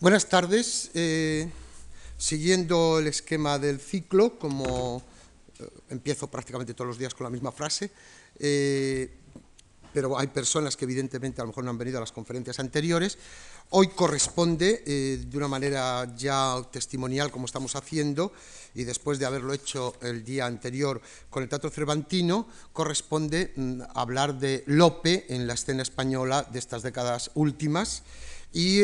Buenas tardes. Eh, siguiendo el esquema del ciclo, como eh, empiezo prácticamente todos los días con la misma frase, eh, pero hay personas que evidentemente a lo mejor no han venido a las conferencias anteriores. Hoy corresponde, de una manera ya testimonial como estamos haciendo, y después de haberlo hecho el día anterior con el Teatro Cervantino, corresponde mm, hablar de Lope en la escena española de estas décadas últimas, y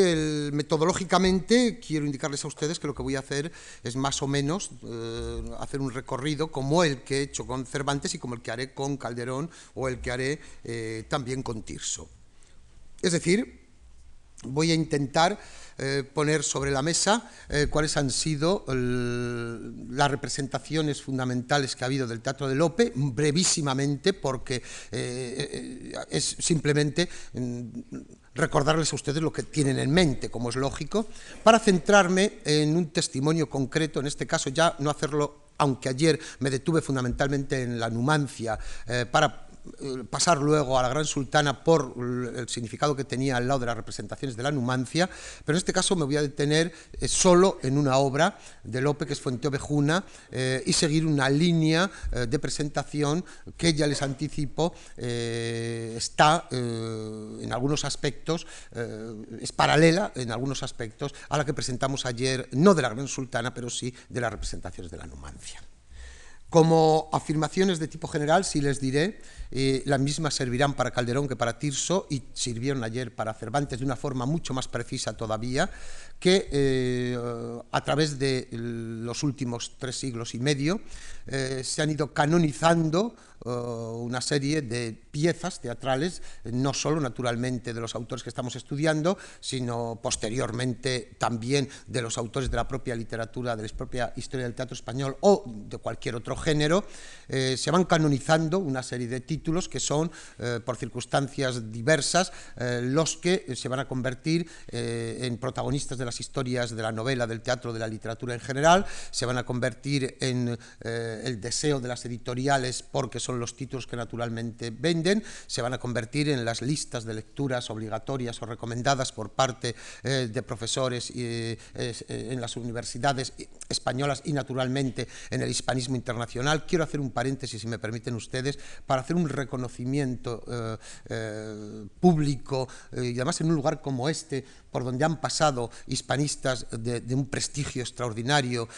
metodológicamente quiero indicarles a ustedes que lo que voy a hacer es más o menos eh, hacer un recorrido como el que he hecho con Cervantes y como el que haré con Calderón o el que haré eh, también con Tirso. Es decir, voy a intentar eh, poner sobre la mesa cuáles han sido las representaciones fundamentales que ha habido del Teatro de Lope, brevísimamente, porque es simplemente mm, recordarles a ustedes lo que tienen en mente, como es lógico, para centrarme en un testimonio concreto, en este caso ya no hacerlo, aunque ayer me detuve fundamentalmente en la Numancia, eh, para eh, pasar luego a la Gran Sultana por el significado que tenía al lado de las representaciones de la Numancia, pero en este caso me voy a detener eh, solo en una obra de Lope, que es Fuente Ovejuna, eh, y seguir una línea de presentación que ya les anticipo está en algunos aspectos, es paralela en algunos aspectos a la que presentamos ayer, no de la Gran Sultana, pero sí de las representaciones de la Numancia. Como afirmaciones de tipo general, sí les diré eh, las mismas servirán para Calderón que para Tirso y sirvieron ayer para Cervantes de una forma mucho más precisa todavía, que eh, a través de los últimos tres siglos y medio. Eh, se han ido canonizando una serie de piezas teatrales, no solo naturalmente de los autores que estamos estudiando, sino posteriormente también de los autores de la propia literatura, de la propia historia del teatro español o de cualquier otro género, se van canonizando una serie de títulos que son, eh, por circunstancias diversas, eh, los que se van a convertir eh, en protagonistas de las historias de la novela, del teatro, de la literatura en general, se van a convertir en el deseo de las editoriales porque son los títulos que naturalmente venden, se van a convertir en las listas de lecturas obligatorias o recomendadas por parte de profesores en las universidades españolas y naturalmente en el hispanismo internacional. Quiero hacer un paréntesis, si me permiten ustedes, para hacer un reconocimiento eh, eh, público eh, y además en un lugar como este, por donde han pasado hispanistas de, un prestigio extraordinario,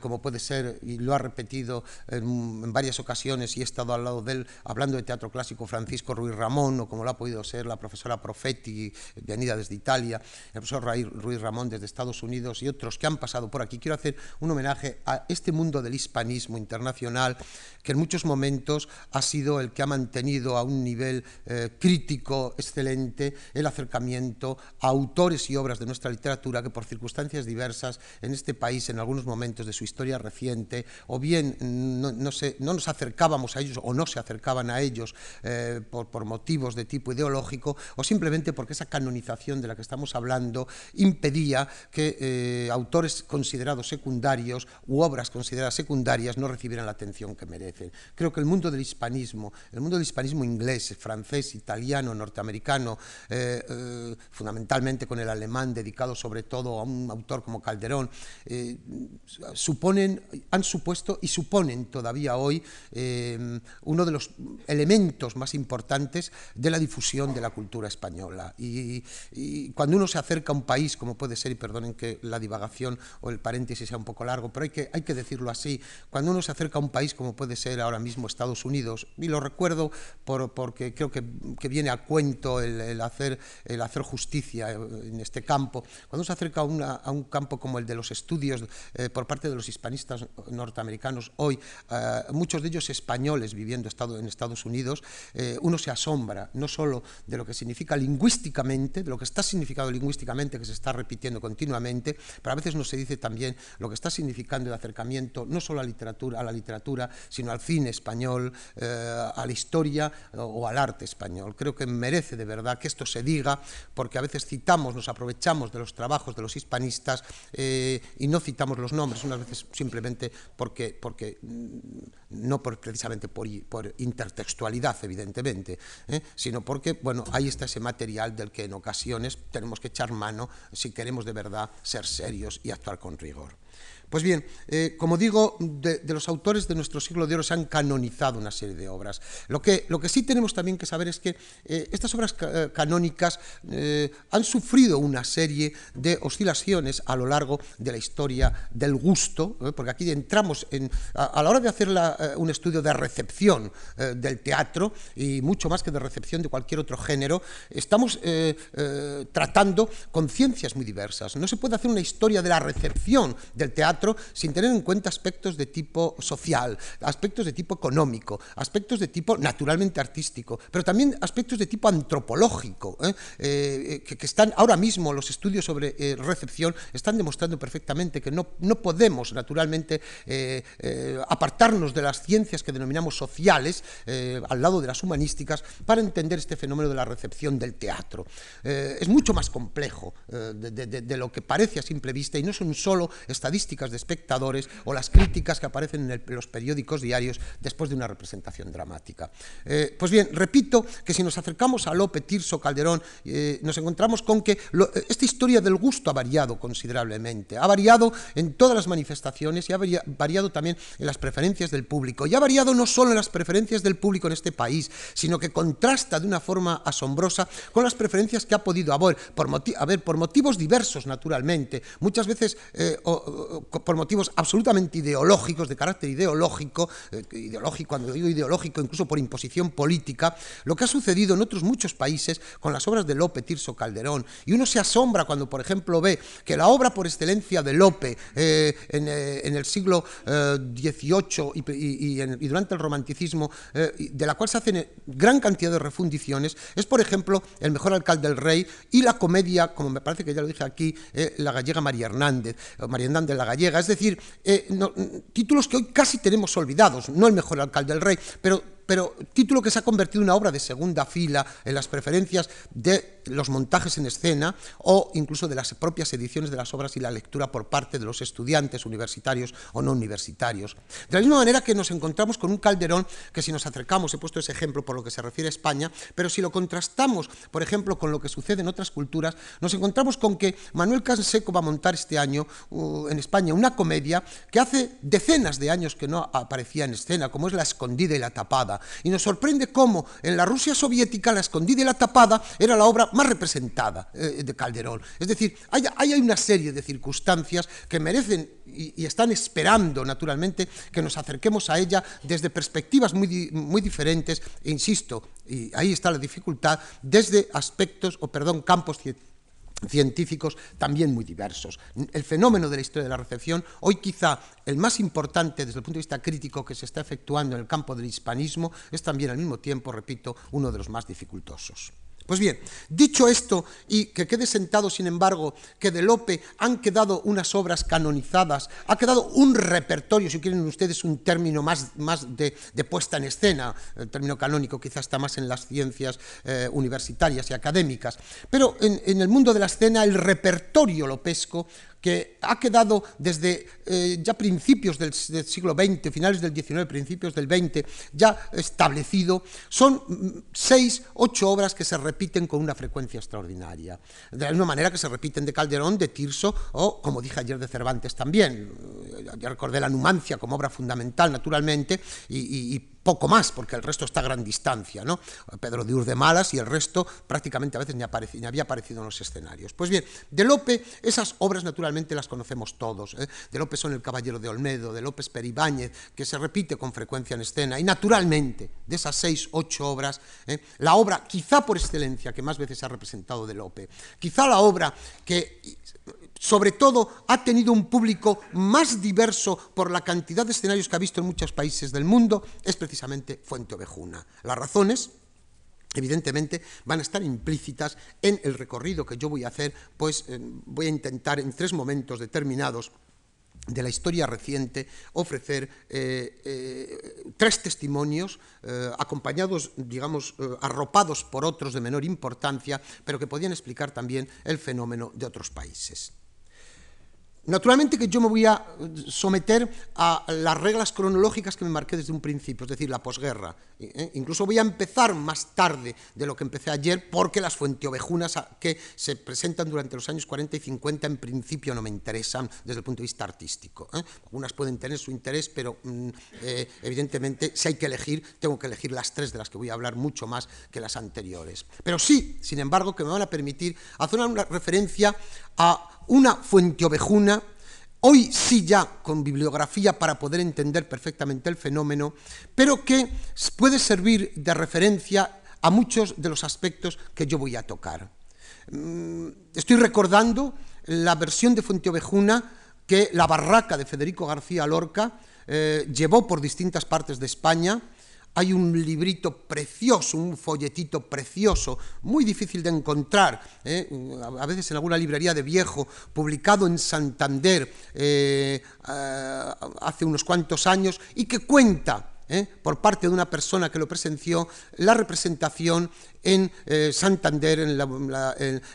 como puede ser, y lo ha repetido en, varias ocasiones, y he estado al lado de él hablando de teatro clásico Francisco Ruiz Ramón, o como lo ha podido ser la profesora Profetti, venida desde Italia, el profesor Ruiz Ramón desde Estados Unidos y otros que han pasado por aquí. Quiero hacer un homenaje a este mundo del hispanismo internacional que en muchos momentos ha sido el que ha mantenido a un nivel eh, crítico excelente el acercamiento a autores y obras de nuestra literatura que por circunstancias diversas en este país en algunos momentos de su historia reciente o bien no, nos acercábamos a ellos o no se acercaban a ellos eh, por, motivos de tipo ideológico o simplemente porque esa canonización de la que estamos hablando impedía que eh, autores considerados secundarios u obras consideradas secundarias no recibieran la atención que merecen. Creo que el mundo del hispanismo, el mundo del hispanismo inglés, francés, italiano, norteamericano, eh, fundamentalmente con el alemán, dedicado sobre todo a un autor como Calderón, eh, suponen, han supuesto y suponen todavía hoy uno de los elementos más importantes de la difusión de la cultura española. Y, cuando uno se acerca a un país, como puede ser, y perdonen que la divagación o el paréntesis sea un poco largo, pero hay que, hay que decirlo así, cuando uno se acerca a un país como puede ser ahora mismo Estados Unidos, y lo recuerdo porque creo que, viene a cuento el, hacer, el hacer justicia en este campo. Cuando se acerca a, un campo como el de los estudios eh, por parte de los hispanistas norteamericanos hoy, eh, muchos de ellos españoles viviendo en Estados Unidos, eh, uno se asombra no solo de lo que significa lingüísticamente, de lo que está significado lingüísticamente, que se está repitiendo continuamente, pero a veces no se dice también lo que está significando el acercamiento no solo a, literatura, a la literatura, sino al cine español, al historia o al arte español. Creo que merece de verdad que esto se diga, porque a veces citamos, nos aprovechamos de los trabajos de los hispanistas eh, y no citamos los nombres, unas veces simplemente porque, porque mm, no precisamente por, intertextualidad, evidentemente, ¿eh? sino porque, bueno, ahí está ese material del que en ocasiones tenemos que echar mano si queremos de verdad ser serios y actuar con rigor. Pues bien, eh, como digo, de, los autores de nuestro siglo de oro se han canonizado una serie de obras. Lo que, lo que sí tenemos también que saber es que eh, estas obras eh, canónicas han sufrido una serie de oscilaciones a lo largo de la historia del gusto, porque aquí entramos en, a, la hora de hacer un estudio de recepción del teatro, y mucho más que de recepción de cualquier otro género, estamos tratando con ciencias muy diversas. No se puede hacer una historia de la recepción del teatro sin tener en cuenta aspectos de tipo social, aspectos de tipo económico, aspectos de tipo naturalmente artístico, pero también aspectos de tipo antropológico, ¿eh? Eh, que, están ahora mismo los estudios sobre eh, recepción están demostrando perfectamente que no, no podemos naturalmente apartarnos de las ciencias que denominamos sociales al lado de las humanísticas para entender este fenómeno de la recepción del teatro. es mucho más complejo de lo que parece a simple vista y no son solo estadísticas de espectadores o las críticas que aparecen en, los periódicos diarios después de una representación dramática. Eh, pues bien, repito que si nos acercamos a Lope, Tirso, Calderón, eh, nos encontramos con que esta historia del gusto ha variado considerablemente, ha variado en todas las manifestaciones y ha variado también en las preferencias del público. Y ha variado no solo en las preferencias del público en este país, sino que contrasta de una forma asombrosa con las preferencias que ha podido haber por, por motivos diversos, naturalmente, muchas veces eh, por motivos absolutamente ideológicos, de carácter ideológico, eh, ideológico, cuando digo ideológico, incluso por imposición política, lo que ha sucedido en otros muchos países con las obras de Lope, Tirso, Calderón. Y uno se asombra cuando, por ejemplo, ve que la obra por excelencia de Lope eh, eh, en, el siglo XVIII y, durante el romanticismo, de la cual se hacen gran cantidad de refundiciones, es, por ejemplo, El mejor alcalde del rey y la comedia, como me parece que ya lo dije aquí, la gallega María Hernández, María Hernández la gallega, es decir, eh, títulos que hoy casi tenemos olvidados, no el mejor alcalde del rey, pero pero título que se ha convertido en una obra de segunda fila en las preferencias de los montajes en escena o incluso de las propias ediciones de las obras y la lectura por parte de los estudiantes universitarios o no universitarios. De la misma manera que nos encontramos con un Calderón que si nos acercamos, he puesto ese ejemplo por lo que se refiere a España, pero si lo contrastamos, por ejemplo, con lo que sucede en otras culturas, nos encontramos con que Manuel Canseco va a montar este año uh, en España una comedia que hace decenas de años que no aparecía en escena, como es La escondida y la tapada, Y nos sorprende cómo en la Rusia soviética la escondida y la tapada era la obra más representada eh, de Calderón. Es decir, hay, hay, una serie de circunstancias que merecen y, y, están esperando, naturalmente, que nos acerquemos a ella desde perspectivas muy, muy diferentes, e insisto, y ahí está la dificultad, desde aspectos, o perdón, campos científicos también muy diversos. El fenómeno de la historia de la recepción, hoy quizá el más importante desde el punto de vista crítico que se está efectuando en el campo del hispanismo, es también al mismo tiempo, repito, uno de los más dificultosos. Pues bien, dicho esto, y que quede sentado, sin embargo, que de Lope han quedado unas obras canonizadas, ha quedado un repertorio, si quieren ustedes un término más, más de, puesta en escena, el término canónico quizás está más en las ciencias eh, universitarias y académicas, pero en, el mundo de la escena el repertorio lopesco que ha quedado desde eh, ya principios del, siglo XX, finales del XIX, principios del XX, ya establecido, son mm, seis, ocho obras que se con una frecuencia extraordinaria. De la misma manera que se repiten de Calderón, de Tirso o, como dije ayer, de Cervantes también. Ya recordé la Numancia como obra fundamental, naturalmente, y, y poco más, porque el resto está a gran distancia, ¿no? Pedro de Urdemalas y el resto prácticamente a veces ni, ni, había aparecido en los escenarios. Pues bien, de Lope, esas obras naturalmente las conocemos todos. ¿eh? De Lope son El Caballero de Olmedo, de López Peribáñez, que se repite con frecuencia en escena, y naturalmente, de esas seis, ocho obras, ¿eh? la obra quizá por excelencia que más veces se ha representado de Lope, quizá la obra que sobre todo ha tenido un público más diverso por la cantidad de escenarios que ha visto en muchos países del mundo, es precisamente Fuente Ovejuna. Las razones, evidentemente van a estar implícitas en el recorrido que yo voy a hacer, pues eh, voy a intentar en tres momentos determinados de la historia reciente ofrecer eh, eh, tres testimonios acompañados, digamos, arropados por otros de menor importancia, pero que podían explicar también el fenómeno de otros países. Naturalmente que yo me voy a someter a las reglas cronológicas que me marqué desde un principio, es decir, la posguerra. ¿eh? Incluso voy a empezar más tarde de lo que empecé ayer, porque las fuenteovejunas que se presentan durante los años 40 y 50 en principio no me interesan desde el punto de vista artístico. ¿eh? Algunas pueden tener su interés, pero mm, eh, evidentemente si hay que elegir, tengo que elegir las tres de las que voy a hablar mucho más que las anteriores. Pero sí, sin embargo, que me van a permitir hacer una referencia a una fuente ovejuna, hoy sí ya con bibliografía para poder entender perfectamente el fenómeno, pero que puede servir de referencia a muchos de los aspectos que yo voy a tocar. Mm, estoy recordando la versión de Fuente Ovejuna que la barraca de Federico García Lorca eh, llevó por distintas partes de España, hay un librito precioso, un folletito precioso, muy difícil de encontrar, ¿eh? a veces en alguna librería de viejo, publicado en Santander eh, hace unos cuantos años y que cuenta ¿eh? por parte de una persona que lo presenció, la representación en Santander, en la,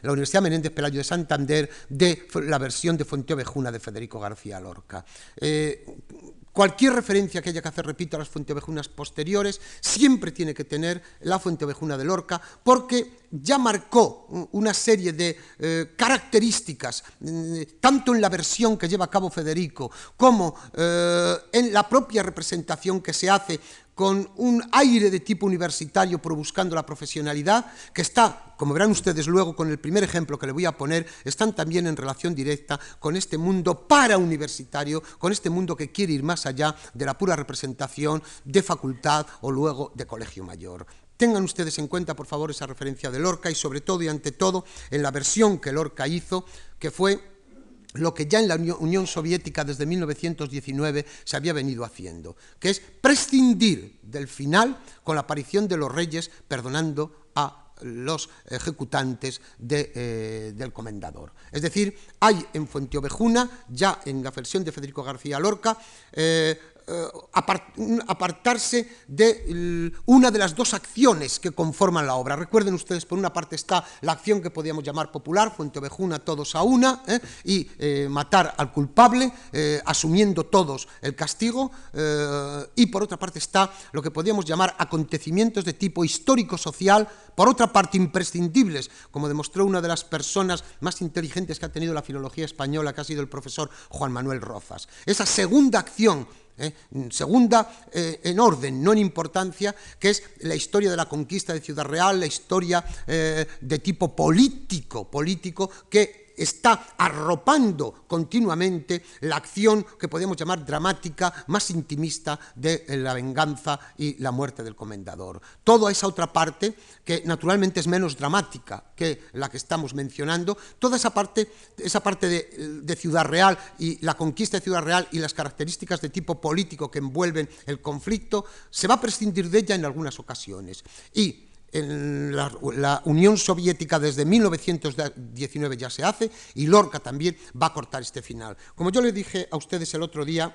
Universidad Menéndez Pelayo de Santander, de la versión de Ovejuna de Federico García Lorca. Cualquier referencia que haya que hacer, repito, a las fuenteovejunas posteriores, siempre tiene que tener la fuenteovejuna de Lorca, porque ya marcó una serie de eh, características, mm, tanto en la versión que lleva a cabo Federico, como eh, en la propia representación que se hace con un aire de tipo universitario pero buscando la profesionalidad, que está, como verán ustedes luego con el primer ejemplo que le voy a poner, están también en relación directa con este mundo para universitario, con este mundo que quiere ir más allá de la pura representación de facultad o luego de colegio mayor. Tengan ustedes en cuenta, por favor, esa referencia de Lorca y sobre todo y ante todo en la versión que Lorca hizo, que fue lo que ya en la Unión Soviética desde 1919 se había venido haciendo, que es prescindir del final con la aparición de los reyes perdonando a los ejecutantes eh, del comendador. Es decir, hay en Fuenteovejuna, ya en la versión de Federico García Lorca, eh, apartarse de una de las dos acciones que conforman la obra. Recuerden ustedes, por una parte está la acción que podríamos llamar popular, Fuente Ovejuna, todos a una, ¿eh? y eh, matar al culpable, asumiendo todos el castigo, y por otra parte está lo que podríamos llamar acontecimientos de tipo histórico-social, por otra parte imprescindibles, como demostró una de las personas más inteligentes que ha tenido la filología española, que ha sido el profesor Juan Manuel Rozas. Esa segunda acción ¿eh? Segunda eh, en orden, no en importancia, que es la historia de la conquista de Ciudad Real, la historia eh, de tipo político, político que está arropando continuamente la acción que podemos llamar dramática, más intimista de la venganza y la muerte del comendador. Toda esa otra parte, que naturalmente es menos dramática que la que estamos mencionando, toda esa parte, esa parte de, de Ciudad Real y la conquista de Ciudad Real y las características de tipo político que envuelven el conflicto, se va a prescindir de ella en algunas ocasiones. Y en la, Unión Soviética desde 1919 ya se hace y Lorca también va a cortar este final. Como yo le dije a ustedes el otro día,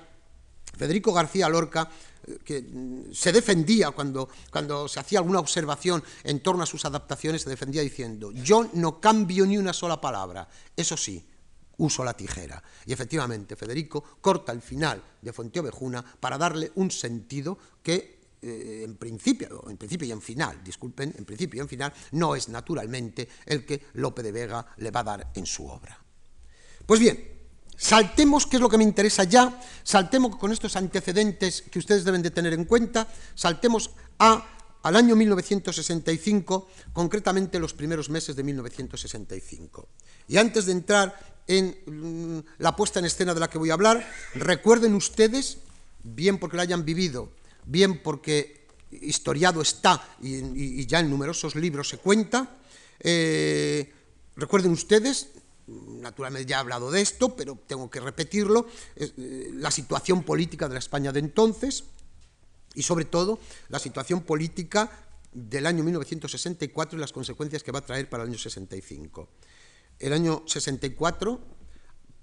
Federico García Lorca, eh, que mm, se defendía cuando, cuando se hacía alguna observación en torno a sus adaptaciones, se defendía diciendo, yo no cambio ni una sola palabra, eso sí, uso la tijera. Y efectivamente, Federico corta el final de Fuenteovejuna para darle un sentido que eh, en principio, en principio y en final, disculpen, en principio y en final, no es naturalmente el que Lope de Vega le va a dar en su obra. Pues bien, saltemos, que es lo que me interesa ya, saltemos con estos antecedentes que ustedes deben de tener en cuenta, saltemos a, al año 1965, concretamente los primeros meses de 1965. Y antes de entrar en mm, la puesta en escena de la que voy a hablar, recuerden ustedes, bien porque la hayan vivido, bien porque historiado está y, ya en numerosos libros se cuenta. Eh, recuerden ustedes, naturalmente ya he hablado de esto, pero tengo que repetirlo, eh, la situación política de la España de entonces y sobre todo la situación política del año 1964 y las consecuencias que va a traer para el año 65. El año 64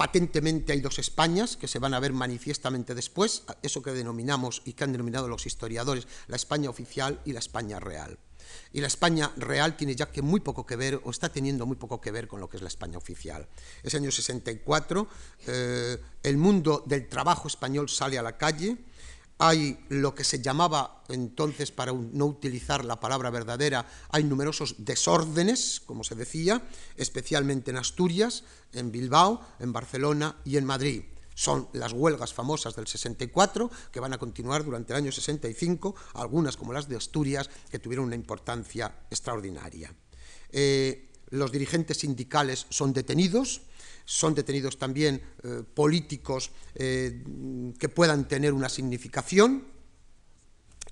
patentemente hay dos Españas que se van a ver manifiestamente después, eso que denominamos y que han denominado los historiadores la España oficial y la España real. Y la España real tiene ya que muy poco que ver, o está teniendo muy poco que ver con lo que es la España oficial. Ese año 64, eh, el mundo del trabajo español sale a la calle, hay lo que se llamaba entonces, para no utilizar la palabra verdadera, hay numerosos desórdenes, como se decía, especialmente en Asturias, en Bilbao, en Barcelona y en Madrid. Son las huelgas famosas del 64 que van a continuar durante el año 65, algunas como las de Asturias, que tuvieron una importancia extraordinaria. Eh, los dirigentes sindicales son detenidos, son detenidos también eh, políticos eh, que puedan tener una significación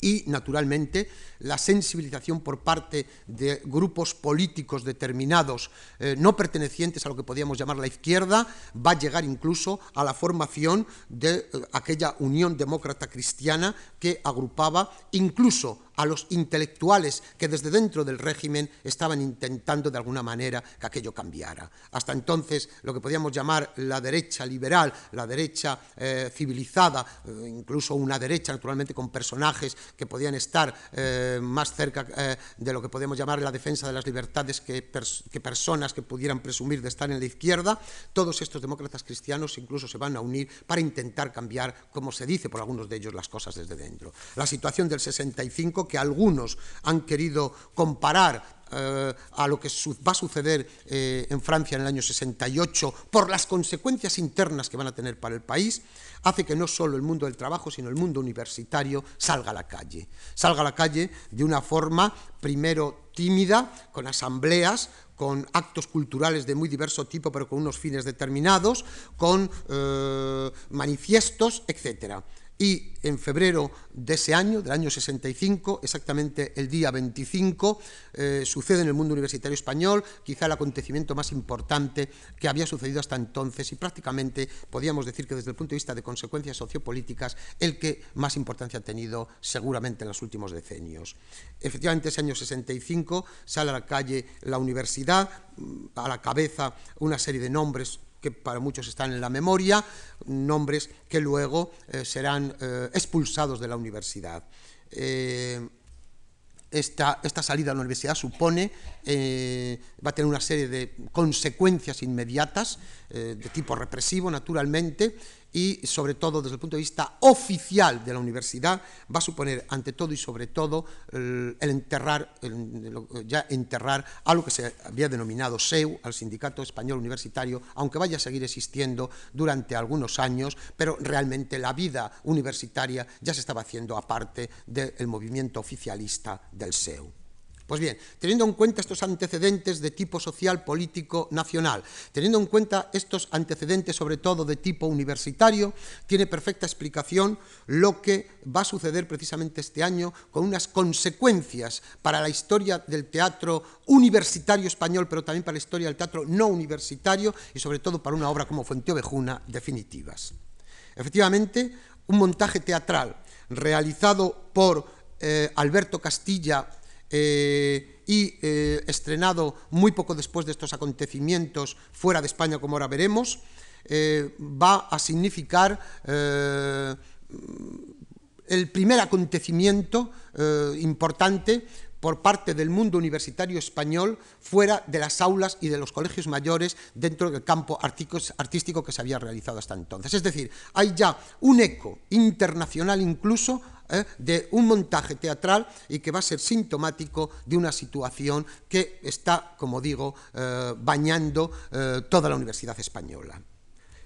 y, naturalmente, la sensibilización por parte de grupos políticos determinados eh, no pertenecientes a lo que podríamos llamar la izquierda, va a llegar incluso a la formación de aquella Unión Demócrata Cristiana que agrupaba incluso a los intelectuales que desde dentro del régimen estaban intentando de alguna manera que aquello cambiara. Hasta entonces lo que podíamos llamar la derecha liberal, la derecha eh, civilizada, eh, incluso una derecha naturalmente con personajes que podían estar eh, más cerca de lo que podemos llamar la defensa de las libertades que, personas que pudieran presumir de estar en la izquierda, todos estos demócratas cristianos incluso se van a unir para intentar cambiar, como se dice por algunos de ellos, las cosas desde dentro. La situación del 65 que algunos han querido comparar eh, a lo que va a suceder eh, en Francia en el año 68 por las consecuencias internas que van a tener para el país, hace que no solo el mundo del trabajo, sino el mundo universitario salga a la calle. Salga a la calle de una forma, primero tímida, con asambleas, con actos culturales de muy diverso tipo, pero con unos fines determinados, con eh, manifiestos, etcétera y en febrero de ese año, del año 65, exactamente el día 25, eh, sucede en el mundo universitario español quizá el acontecimiento más importante que había sucedido hasta entonces y prácticamente podríamos decir que desde el punto de vista de consecuencias sociopolíticas el que más importancia ha tenido seguramente en los últimos decenios. Efectivamente, ese año 65 sale a la calle la universidad, mm, a la cabeza una serie de nombres que para muchos están en la memoria, nombres que luego eh, serán eh, expulsados de la universidad. Eh, esta, esta, salida a la universidad supone, va a tener una serie de consecuencias inmediatas, de tipo represivo, naturalmente, y sobre todo desde el punto de vista oficial de la universidad va a suponer ante todo y sobre todo el, enterrar ya enterrar a lo que se había denominado SEU al Sindicato Español Universitario aunque vaya a seguir existiendo durante algunos años pero realmente la vida universitaria ya se estaba haciendo aparte del movimiento oficialista del SEU pues bien, teniendo en cuenta estos antecedentes de tipo social, político, nacional, teniendo en cuenta estos antecedentes sobre todo de tipo universitario, tiene perfecta explicación lo que va a suceder precisamente este año con unas consecuencias para la historia del teatro universitario español, pero también para la historia del teatro no universitario y sobre todo para una obra como Fuenteovejuna definitivas. Efectivamente, un montaje teatral realizado por eh, Alberto Castilla eh, y eh, estrenado muy poco después de estos acontecimientos fuera de España, como ahora veremos, eh, va a significar el primer acontecimiento importante por parte del mundo universitario español fuera de las aulas y de los colegios mayores dentro del campo artístico que se había realizado hasta entonces. Es decir, hay ya un eco internacional incluso ¿eh? de un montaje teatral y que va a ser sintomático de una situación que está, como digo, eh, bañando eh, toda la Universidad Española.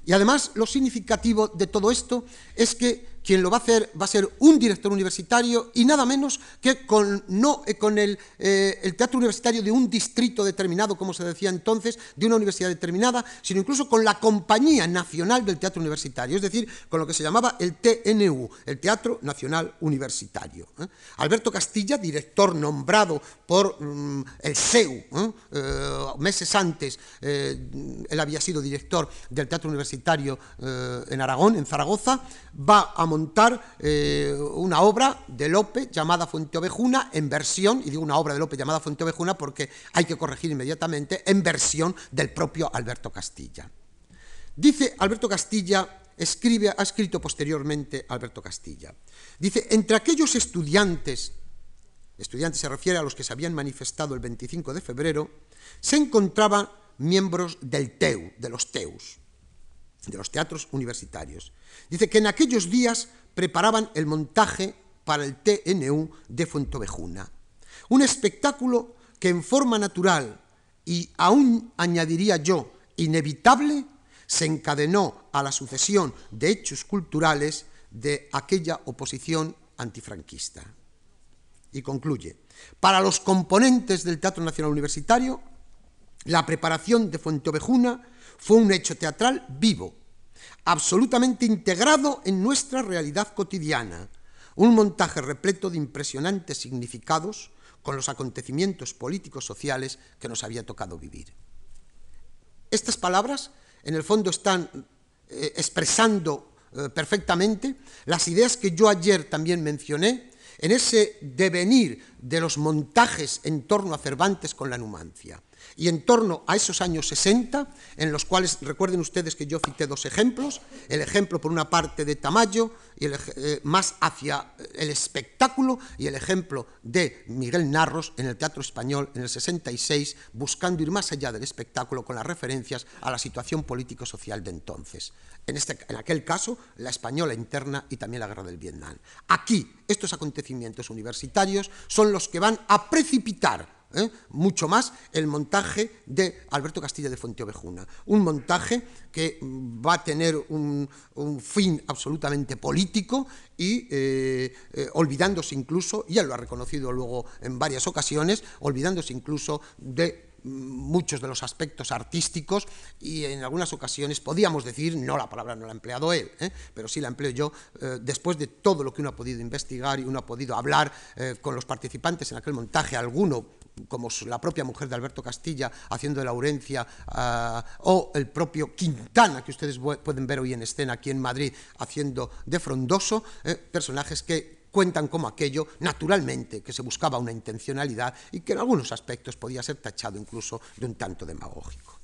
Y además lo significativo de todo esto es que quien lo va a hacer va a ser un director universitario y nada menos que con, no eh, con el, eh, el, teatro universitario de un distrito determinado, como se decía entonces, de una universidad determinada, sino incluso con la Compañía Nacional del Teatro Universitario, es decir, con lo que se llamaba el TNU, el Teatro Nacional Universitario. ¿eh? Alberto Castilla, director nombrado por mm, el SEU, meses antes, él había sido director del Teatro Universitario en Aragón, en Zaragoza, va a montar eh, una obra de Lope llamada Fuente Ovejuna en versión, y digo una obra de Lope llamada Fuente Ovejuna porque hay que corregir inmediatamente, en versión del propio Alberto Castilla. Dice Alberto Castilla, escribe, ha escrito posteriormente Alberto Castilla, dice, entre aquellos estudiantes, estudiantes se refiere a los que se habían manifestado el 25 de febrero, se encontraban miembros del TEU, de los TEUs, de los teatros universitarios. Dice que en aquellos días preparaban el montaje para el TNU de Fuentovejuna, un espectáculo que en forma natural y aún añadiría yo inevitable se encadenó a la sucesión de hechos culturales de aquella oposición antifranquista. Y concluye, para los componentes del Teatro Nacional Universitario, la preparación de Fuenteovejuna fue un hecho teatral vivo, absolutamente integrado en nuestra realidad cotidiana, un montaje repleto de impresionantes significados con los acontecimientos políticos sociales que nos había tocado vivir. Estas palabras, en el fondo, están eh, expresando eh, perfectamente las ideas que yo ayer también mencioné en ese devenir de los montajes en torno a Cervantes con la Numancia y en torno a esos años 60, en los cuales recuerden ustedes que yo cité dos ejemplos, el ejemplo por una parte de Tamayo, y el, eh, más hacia el espectáculo, y el ejemplo de Miguel Narros en el Teatro Español en el 66, buscando ir más allá del espectáculo con las referencias a la situación político-social de entonces. En, este, en aquel caso, la española interna y también la guerra del Vietnam. Aquí, estos acontecimientos universitarios son los que van a precipitar ¿eh? mucho más el montaje de Alberto Castilla de Fuenteovejuna. Un montaje que va a tener un, fin absolutamente político y eh, eh, olvidándose incluso, y él lo ha reconocido luego en varias ocasiones, olvidándose incluso de muchos de los aspectos artísticos y en algunas ocasiones podíamos decir, no la palabra no la ha empleado él, ¿eh? pero sí la empleo yo, eh, después de todo lo que uno ha podido investigar y uno ha podido hablar eh, con los participantes en aquel montaje, alguno como la propia mujer de Alberto Castilla haciendo de Laurencia ah, o el propio Quintana que ustedes pueden ver hoy en escena aquí en Madrid haciendo de Frondoso, personajes que cuentan como aquello, naturalmente, que se buscaba una intencionalidad y que en algunos aspectos podía ser tachado incluso de un tanto demagógico.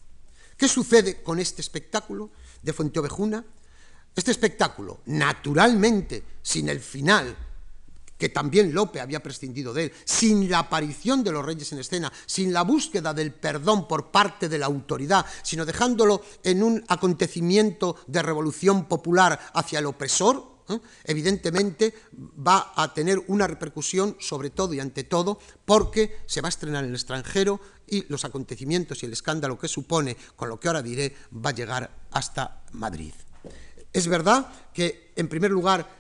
¿Qué sucede con este espectáculo de Fuenteovejuna? Este espectáculo, naturalmente, sin el final, que también Lope había prescindido de él, sin la aparición de los reyes en escena, sin la búsqueda del perdón por parte de la autoridad, sino dejándolo en un acontecimiento de revolución popular hacia el opresor, ¿eh? evidentemente va a tener una repercusión sobre todo y ante todo porque se va a estrenar en el extranjero y los acontecimientos y el escándalo que supone, con lo que ahora diré, va a llegar hasta Madrid. Es verdad que, en primer lugar,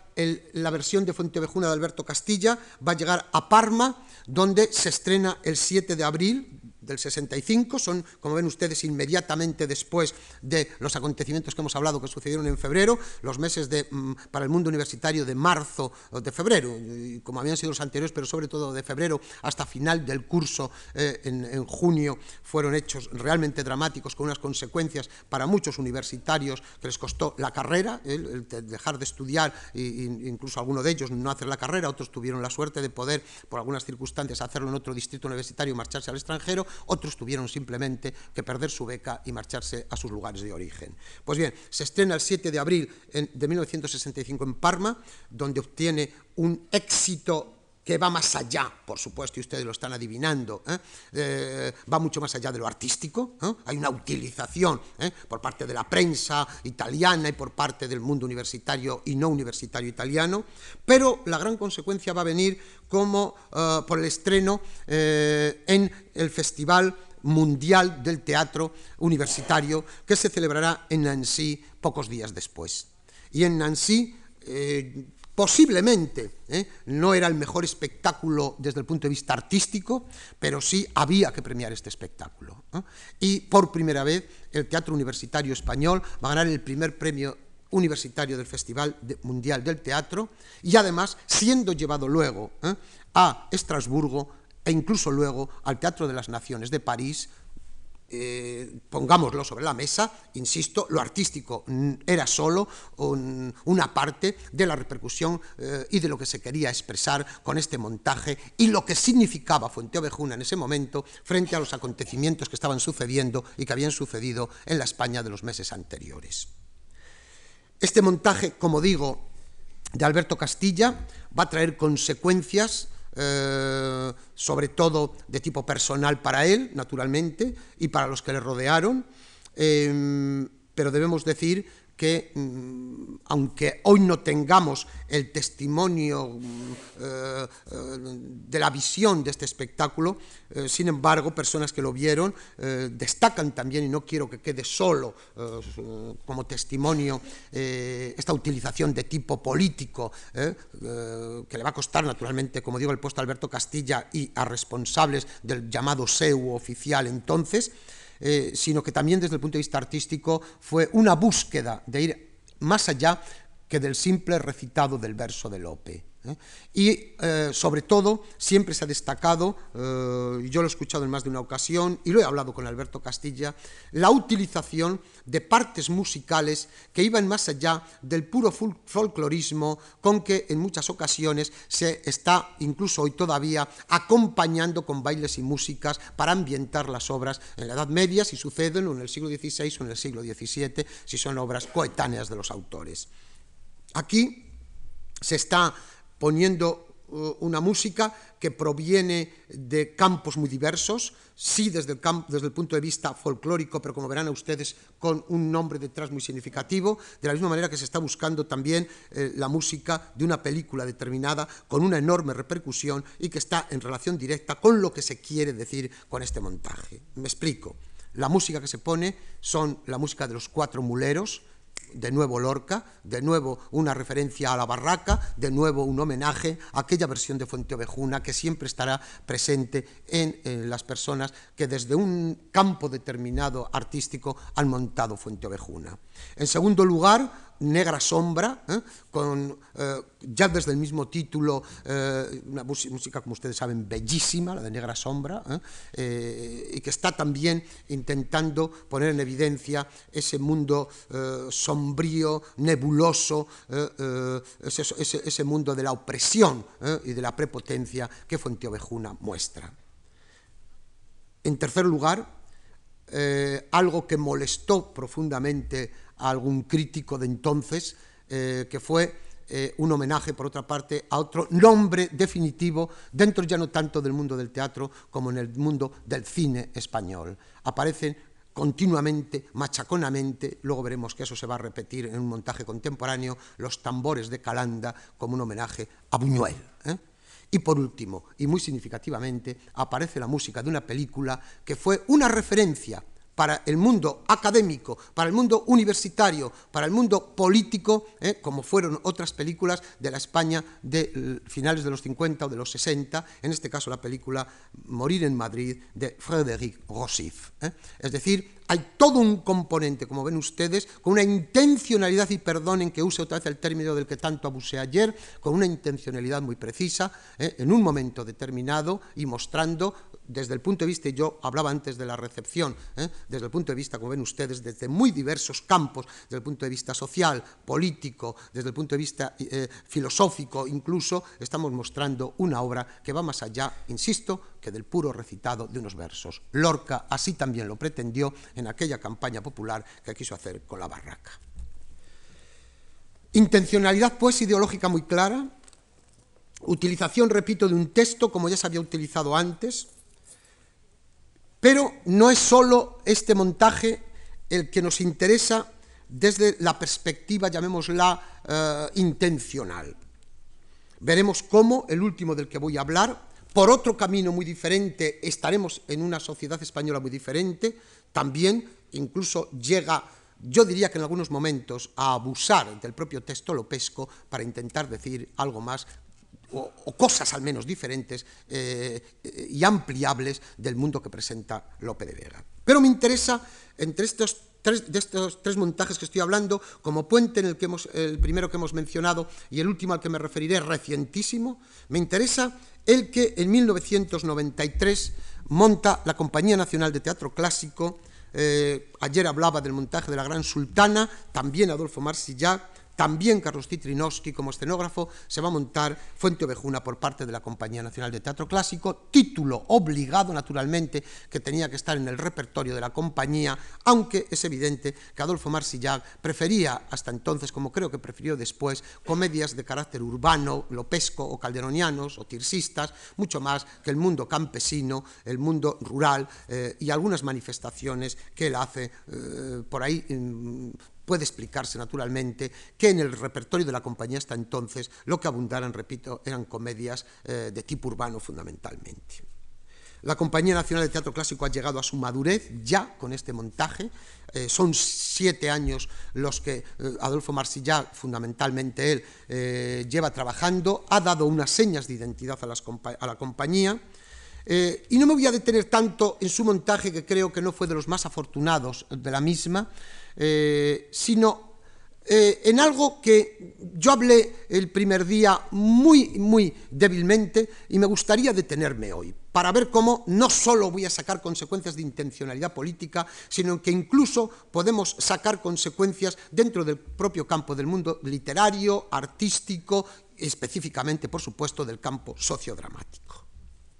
la versión de Fuentevejuna de Alberto Castilla va a llegar a Parma, donde se estrena el 7 de abril del 65, son, como ven ustedes, inmediatamente después de los acontecimientos que hemos hablado que sucedieron en febrero, los meses de, mm, para el mundo universitario de marzo o de febrero, como habían sido los anteriores, pero sobre todo de febrero hasta final del curso eh, en, junio, fueron hechos realmente dramáticos con unas consecuencias para muchos universitarios que les costó la carrera, dejar de estudiar e, incluso algunos de ellos no hacer la carrera, otros tuvieron la suerte de poder, por algunas circunstancias, hacerlo en otro distrito universitario y marcharse al extranjero, otros tuvieron simplemente que perder su beca y marcharse a sus lugares de origen. Pues bien, se estrena el 7 de abril de 1965 en Parma, donde obtiene un éxito que va más allá, por supuesto, y ustedes lo están adivinando, ¿eh? Eh, va mucho más allá de lo artístico. ¿eh? Hay una utilización por parte de la prensa italiana y por parte del mundo universitario y no universitario italiano, pero la gran consecuencia va a venir como por el estreno en el Festival Mundial del Teatro Universitario que se celebrará en Nancy pocos días después. Y en Nancy Posiblemente ¿eh? no era el mejor espectáculo desde el punto de vista artístico, pero sí había que premiar este espectáculo. Y por primera vez el Teatro Universitario Español va a ganar el primer premio universitario del Festival Mundial del Teatro y además siendo llevado luego ¿eh? a Estrasburgo e incluso luego al Teatro de las Naciones de París eh, pongámoslo sobre la mesa, insisto, lo artístico era solo una parte de la repercusión eh, y de lo que se quería expresar con este montaje y lo que significaba Fuente Ovejuna en ese momento frente a los acontecimientos que estaban sucediendo y que habían sucedido en la España de los meses anteriores. Este montaje, como digo, de Alberto Castilla va a traer consecuencias eh, sobre todo de tipo personal para él, naturalmente, y para los que le rodearon, eh, pero debemos decir que mm, aunque hoy no tengamos el testimonio mm, eh, eh, de la visión de este espectáculo, eh, sin embargo, personas que lo vieron destacan también, y no quiero que quede solo como testimonio esta utilización de tipo político, que le va a costar naturalmente, como digo, el puesto a Alberto Castilla y a responsables del llamado SEU oficial entonces, eh, sino que también desde el punto de vista artístico fue una búsqueda de ir más allá que del simple recitado del verso de Lope. ¿Eh? Y eh, sobre todo siempre se ha destacado, eh, yo lo he escuchado en más de una ocasión y lo he hablado con Alberto Castilla, la utilización de partes musicales que iban más allá del puro folclorismo con que en muchas ocasiones se está incluso hoy todavía acompañando con bailes y músicas para ambientar las obras en la Edad Media, si suceden o en el siglo XVI o en el siglo XVII, si son obras coetáneas de los autores. Aquí se está poniendo uh, una música que proviene de campos muy diversos, sí desde el, punto de vista folclórico, pero como verán ustedes, con un nombre detrás muy significativo, de la misma manera que se está buscando también eh, la música de una película determinada con una enorme repercusión y que está en relación directa con lo que se quiere decir con este montaje. Me explico. La música que se pone son la música de los cuatro muleros, de nuevo Lorca, de nuevo una referencia a la barraca, de nuevo un homenaje a aquella versión de Fuente Ovejuna que siempre estará presente en, las personas que desde un campo determinado artístico han montado Fuente Ovejuna. En segundo lugar, Negra Sombra, ¿eh? con eh, ya desde el mismo título, eh, una música, como ustedes saben, bellísima, la de Negra Sombra, y que está también intentando poner en evidencia ese mundo sombrío, nebuloso, ese, mundo de la opresión y de la prepotencia que Fuenteovejuna muestra. En tercer lugar, algo que molestó profundamente a algún crítico de entonces, eh, que fue eh, un homenaje, por otra parte, a otro nombre definitivo dentro ya no tanto del mundo del teatro como en el mundo del cine español. Aparecen continuamente, machaconamente, luego veremos que eso se va a repetir en un montaje contemporáneo, los tambores de Calanda como un homenaje a Buñuel. ¿eh? Y por último, y muy significativamente, aparece la música de una película que fue una referencia para el mundo académico, para el mundo universitario, para el mundo político, ¿eh? como fueron otras películas de la España de finales de los 50 o de los 60, en este caso la película Morir en Madrid de Frédéric Rossif. ¿eh? Es decir, hay todo un componente, como ven ustedes, con una intencionalidad, y perdonen que use otra vez el término del que tanto abusé ayer, con una intencionalidad muy precisa, ¿eh? en un momento determinado y mostrando desde el punto de vista, yo hablaba antes de la recepción, ¿eh? desde el punto de vista, como ven ustedes, desde muy diversos campos, desde el punto de vista social, político, desde el punto de vista eh, filosófico incluso, estamos mostrando una obra que va más allá, insisto, que del puro recitado de unos versos. Lorca así también lo pretendió en aquella campaña popular que quiso hacer con la barraca. Intencionalidad, pues, ideológica muy clara, utilización, repito, de un texto como ya se había utilizado antes, pero no es solo este montaje el que nos interesa desde la perspectiva, llamémosla, eh, intencional. Veremos cómo, el último del que voy a hablar, por otro camino muy diferente, estaremos en una sociedad española muy diferente, también incluso llega, yo diría que en algunos momentos, a abusar del propio texto lopesco para intentar decir algo más o, cosas al menos diferentes eh, y ampliables del mundo que presenta Lope de Vega. Pero me interesa, entre estos tres, de estos tres montajes que estoy hablando, como puente en el, que hemos, el primero que hemos mencionado y el último al que me referiré, recientísimo, me interesa el que en 1993 monta la Compañía Nacional de Teatro Clásico, eh, ayer hablaba del montaje de la Gran Sultana, también Adolfo Marsillac, también Carlos Titrinowski como escenógrafo se va a montar Fuente Ovejuna por parte de la Compañía Nacional de Teatro Clásico, título obligado naturalmente que tenía que estar en el repertorio de la compañía, aunque es evidente que Adolfo Marsillac prefería hasta entonces, como creo que prefirió después, comedias de carácter urbano, lopesco o calderonianos o tirsistas, mucho más que el mundo campesino, el mundo rural eh, y algunas manifestaciones que él hace eh, por ahí puede explicarse naturalmente que en el repertorio de la compañía hasta entonces lo que abundaran, repito, eran comedias eh, de tipo urbano fundamentalmente. La Compañía Nacional de Teatro Clásico ha llegado a su madurez ya con este montaje. Eh, son siete años los que eh, Adolfo Marsillac, fundamentalmente él, lleva trabajando. Ha dado unas señas de identidad a, a la compañía. y no me voy a detener tanto en su montaje, que creo que no fue de los más afortunados de la misma, eh, sino eh, en algo que yo hablé el primer día muy, muy débilmente y me gustaría detenerme hoy, para ver cómo no solo voy a sacar consecuencias de intencionalidad política, sino que incluso podemos sacar consecuencias dentro del propio campo del mundo literario, artístico, específicamente, por supuesto, del campo sociodramático.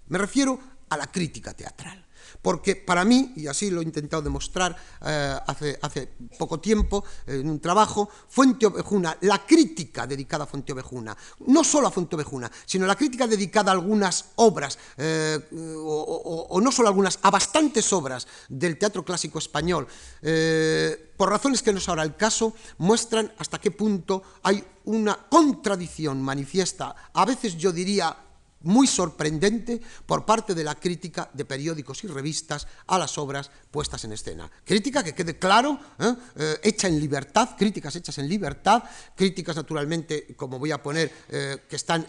Me refiero a la crítica teatral. Porque para mí, y así lo he intentado demostrar eh, hace, poco tiempo en un trabajo, Fuente Ovejuna, la crítica dedicada a Fuente Ovejuna, no solo a Fuente Ovejuna, sino la crítica dedicada a algunas obras, eh, o, no solo algunas, a bastantes obras del teatro clásico español, eh, por razones que no es ahora el caso, muestran hasta qué punto hay una contradicción manifiesta, a veces yo diría muy sorprendente por parte de la crítica de periódicos y revistas a las obras puestas en escena. Crítica que quede claro, ¿eh? Eh, hecha en libertad, críticas hechas en libertad, críticas naturalmente, como voy a poner, eh, que están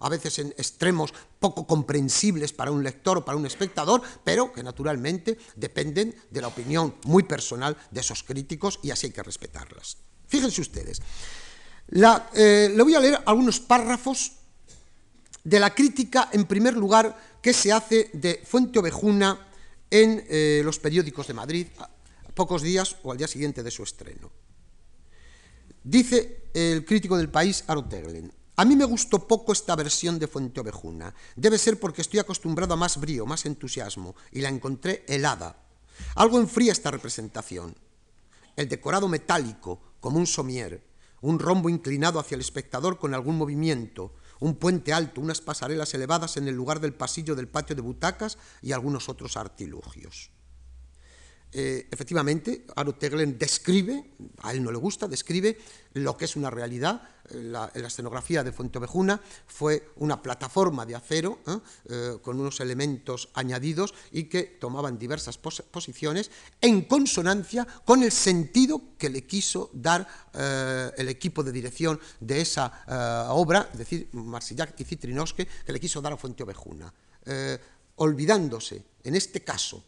a veces en extremos poco comprensibles para un lector o para un espectador, pero que naturalmente dependen de la opinión muy personal de esos críticos y así hay que respetarlas. Fíjense ustedes, le voy a leer algunos párrafos de la crítica, en primer lugar, que se hace de Fuente Ovejuna en eh, los periódicos de Madrid, pocos días o al día siguiente de su estreno. Dice el crítico del país, Aro Teglen, a mí me gustó poco esta versión de Fuente Ovejuna. Debe ser porque estoy acostumbrado a más brío, más entusiasmo, y la encontré helada. Algo enfría esta representación. El decorado metálico, como un somier, un rombo inclinado hacia el espectador con algún movimiento, un puente alto, unas pasarelas elevadas en el lugar del pasillo del patio de butacas y algunos otros artilugios. Eh, efectivamente, Aro Teglen describe, a él no le gusta, describe lo que es una realidad. Eh, la, escenografía de Fuentevejuna fue una plataforma de acero ¿eh? con unos elementos añadidos y que tomaban diversas posiciones en consonancia con el sentido que le quiso dar el equipo de dirección de esa obra, es decir, Marsillac y Citrinowski, que le quiso dar a Fuentevejuna. olvidándose, en este caso,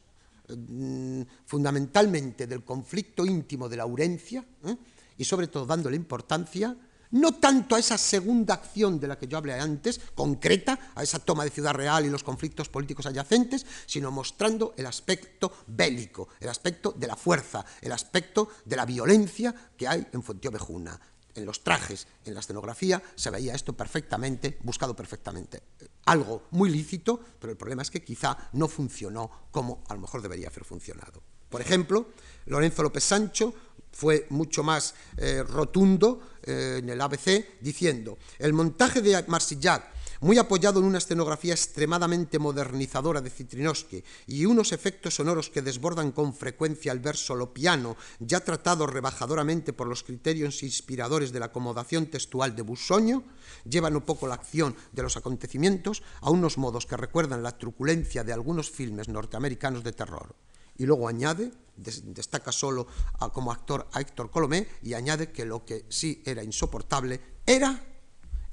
fundamentalmente del conflicto íntimo de la Laurencia ¿eh? y sobre todo dándole importancia no tanto a esa segunda acción de la que yo hablé antes, concreta, a esa toma de Ciudad Real y los conflictos políticos adyacentes, sino mostrando el aspecto bélico, el aspecto de la fuerza, el aspecto de la violencia que hay en Fuentiovejuna en los trajes, en la escenografía, se veía esto perfectamente, buscado perfectamente. Algo muy lícito, pero el problema es que quizá no funcionó como a lo mejor debería haber funcionado. Por ejemplo, Lorenzo López Sancho fue mucho más eh, rotundo eh, en el ABC, diciendo, el montaje de Marsillac muy apoyado en una escenografía extremadamente modernizadora de Citrinowski y unos efectos sonoros que desbordan con frecuencia el verso lo piano, ya tratado rebajadoramente por los criterios inspiradores de la acomodación textual de Bussoño, llevan un poco la acción de los acontecimientos a unos modos que recuerdan la truculencia de algunos filmes norteamericanos de terror. Y luego añade, destaca solo como actor a Héctor Colomé y añade que lo que sí era insoportable era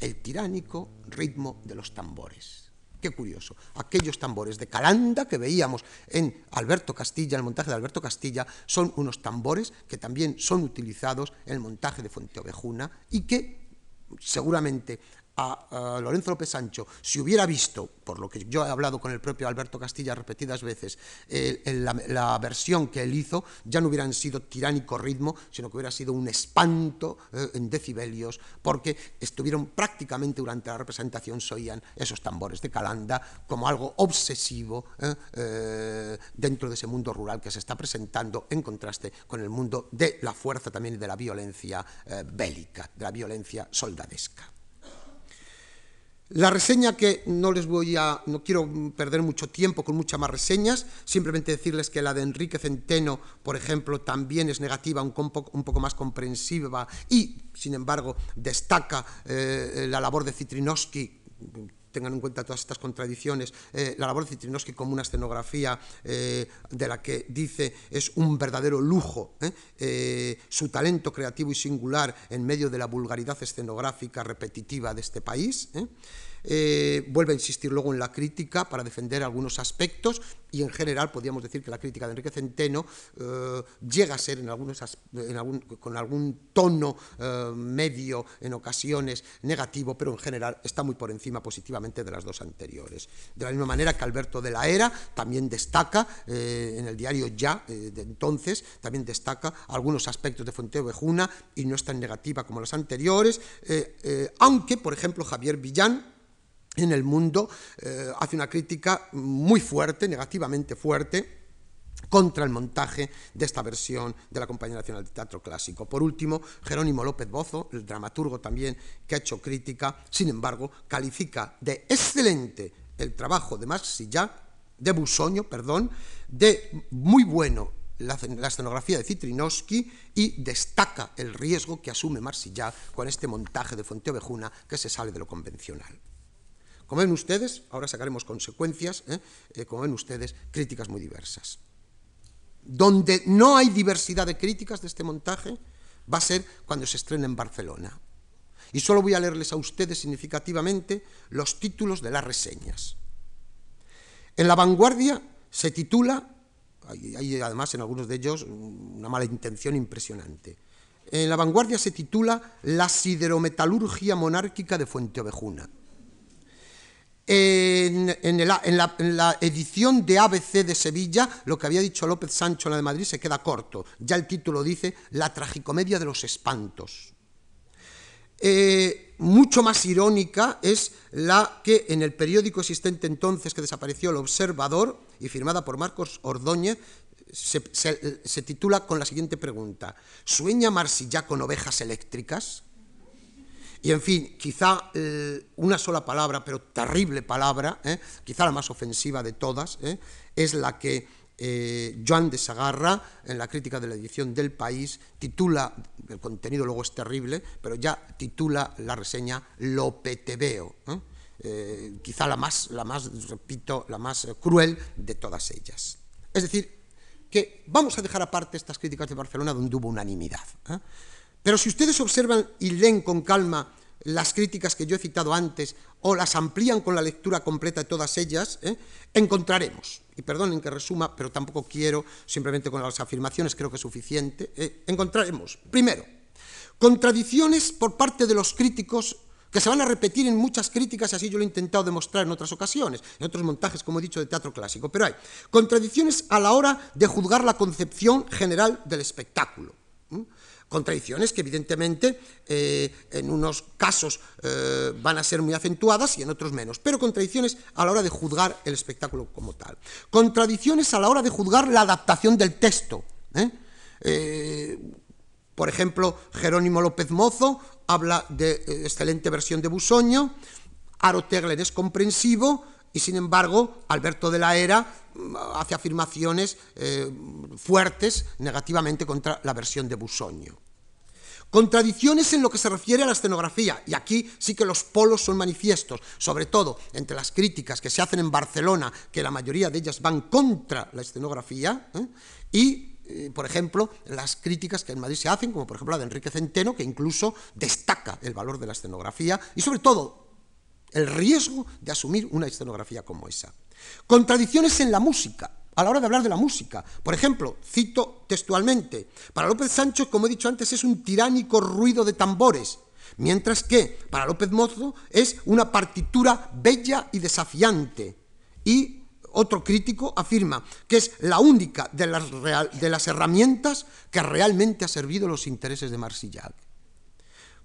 el tiránico ritmo de los tambores. Qué curioso. Aquellos tambores de calanda que veíamos en Alberto Castilla, el montaje de Alberto Castilla, son unos tambores que también son utilizados en el montaje de Fuenteovejuna y que seguramente a, Lorenzo López Sancho, si hubiera visto, por lo que yo he hablado con el propio Alberto Castilla repetidas veces, la, versión que él hizo, ya no hubieran sido tiránico ritmo, sino que hubiera sido un espanto eh, en decibelios, porque estuvieron prácticamente durante la representación, se oían esos tambores de calanda como algo obsesivo eh, eh, dentro de ese mundo rural que se está presentando en contraste con el mundo de la fuerza también y de la violencia bélica, de la violencia soldadesca. La reseña que no les voy a, no quiero perder mucho tiempo con muchas más reseñas, simplemente decirles que la de Enrique Centeno, por ejemplo, también es negativa, un, poco más comprensiva y, sin embargo, destaca eh, la labor de Citrinowski tengan en cuenta todas estas contradicciones, eh, la labor de Citrinowski como una escenografía eh, de la que dice es un verdadero lujo, ¿eh? su talento creativo y singular en medio de la vulgaridad escenográfica repetitiva de este país. Eh, vuelve a insistir luego en la crítica para defender algunos aspectos y en general podríamos decir que la crítica de Enrique Centeno eh, llega a ser en algunos, con algún tono eh, medio en ocasiones negativo, pero en general está muy por encima positivamente de las dos anteriores. De la misma manera que Alberto de la Era también destaca en el diario Ya de entonces, también destaca algunos aspectos de Fonteo Bejuna y no es tan negativa como las anteriores, aunque, por ejemplo, Javier Villán, en el mundo eh, hace una crítica muy fuerte, negativamente fuerte, contra el montaje de esta versión de la Compañía Nacional de Teatro Clásico. Por último, Jerónimo López Bozo, el dramaturgo también que ha hecho crítica, sin embargo, califica de excelente el trabajo de Marsillá, de Busoño, perdón, de muy bueno la, escenografía de Citrinowski y destaca el riesgo que asume Marsillá con este montaje de Fuenteovejuna que se sale de lo convencional. Como ven ustedes, ahora sacaremos consecuencias, ¿eh? Eh, como ven ustedes, críticas muy diversas. Donde no hay diversidad de críticas de este montaje va a ser cuando se estrene en Barcelona. Y solo voy a leerles a ustedes significativamente los títulos de las reseñas. En La Vanguardia se titula, hay, además en algunos de ellos una mala intención impresionante, en La Vanguardia se titula La siderometalurgia monárquica de Fuenteovejuna. En, la, edición de ABC de Sevilla, lo que había dicho López Sancho en la de Madrid se queda corto. Ya el título dice La tragicomedia de los espantos. Eh, mucho más irónica es la que en el periódico existente entonces que desapareció, El Observador, y firmada por Marcos Ordóñez, se, se titula con la siguiente pregunta. ¿Sueña Marsilla con ovejas eléctricas? Y en fin, quizá eh, una sola palabra, pero terrible palabra, eh, quizá la más ofensiva de todas, eh, es la que Joan de Sagarra, en la crítica de la edición del País, titula, el contenido luego es terrible, pero ya titula la reseña Lo petebeo. quizá la más, la más, repito, la más cruel de todas ellas. Es decir, que vamos a dejar aparte estas críticas de Barcelona donde hubo unanimidad. Pero si ustedes observan y leen con calma las críticas que yo he citado antes o las amplían con la lectura completa de todas ellas, ¿eh? encontraremos, y perdonen que resuma, pero tampoco quiero simplemente con las afirmaciones, creo que es suficiente, ¿eh? encontraremos, primero, contradicciones por parte de los críticos que se van a repetir en muchas críticas, así yo lo he intentado demostrar en otras ocasiones, en otros montajes, como he dicho, de teatro clásico, pero hay contradicciones a la hora de juzgar la concepción general del espectáculo. Contradicciones que evidentemente eh, en unos casos eh, van a ser muy acentuadas y en otros menos, pero contradicciones a la hora de juzgar el espectáculo como tal. Contradicciones a la hora de juzgar la adaptación del texto. ¿eh? por ejemplo, Jerónimo López Mozo habla de excelente versión de Busoño, Aro Tegler es comprensivo, y sin embargo, Alberto de la Era mm, hace afirmaciones eh, fuertes negativamente contra la versión de Busoño. Contradicciones en lo que se refiere a la escenografía, y aquí sí que los polos son manifiestos, sobre todo entre las críticas que se hacen en Barcelona, que la mayoría de ellas van contra la escenografía, ¿eh? y eh, por ejemplo, las críticas que en Madrid se hacen, como por ejemplo la de Enrique Centeno, que incluso destaca el valor de la escenografía y sobre todo el riesgo de asumir una escenografía como esa. Contradicciones en la música, a la hora de hablar de la música. Por ejemplo, cito textualmente, para López Sancho, como he dicho antes, es un tiránico ruido de tambores, mientras que para López Mozo es una partitura bella y desafiante. Y otro crítico afirma que es la única de las, de las herramientas que realmente ha servido los intereses de Marsillac.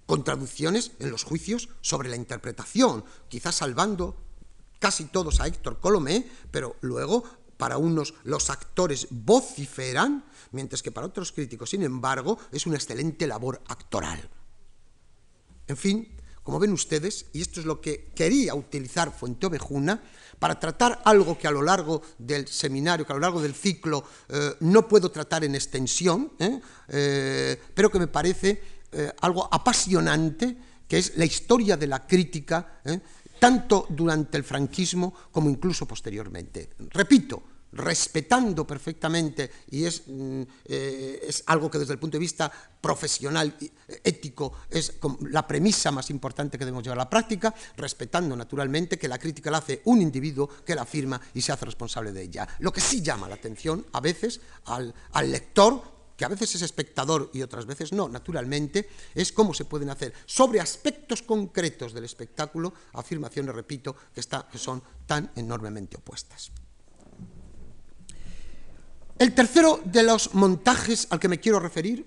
Contradicciones en los juicios sobre la interpretación, quizás salvando casi todos a Héctor Colomé, pero luego para unos los actores vociferan, mientras que para otros críticos, sin embargo, es una excelente labor actoral. En fin, como ven ustedes, y esto es lo que quería utilizar Fuenteovejuna, para tratar algo que a lo largo del seminario, que a lo largo del ciclo eh, no puedo tratar en extensión, ¿eh? Eh, pero que me parece algo apasionante, que es la historia de la crítica tanto durante el franquismo como incluso posteriormente. Repito, respetando perfectamente, y es, mm, eh, es, algo que desde el punto de vista profesional, ético, es la premisa más importante que debemos llevar a la práctica, respetando naturalmente que la crítica la hace un individuo que la firma y se hace responsable de ella. Lo que sí llama la atención a veces al, al lector que a veces es espectador y otras veces no, naturalmente, es cómo se pueden hacer sobre aspectos concretos del espectáculo afirmaciones, repito, que, que son tan enormemente opuestas. El tercero de los montajes al que me quiero referir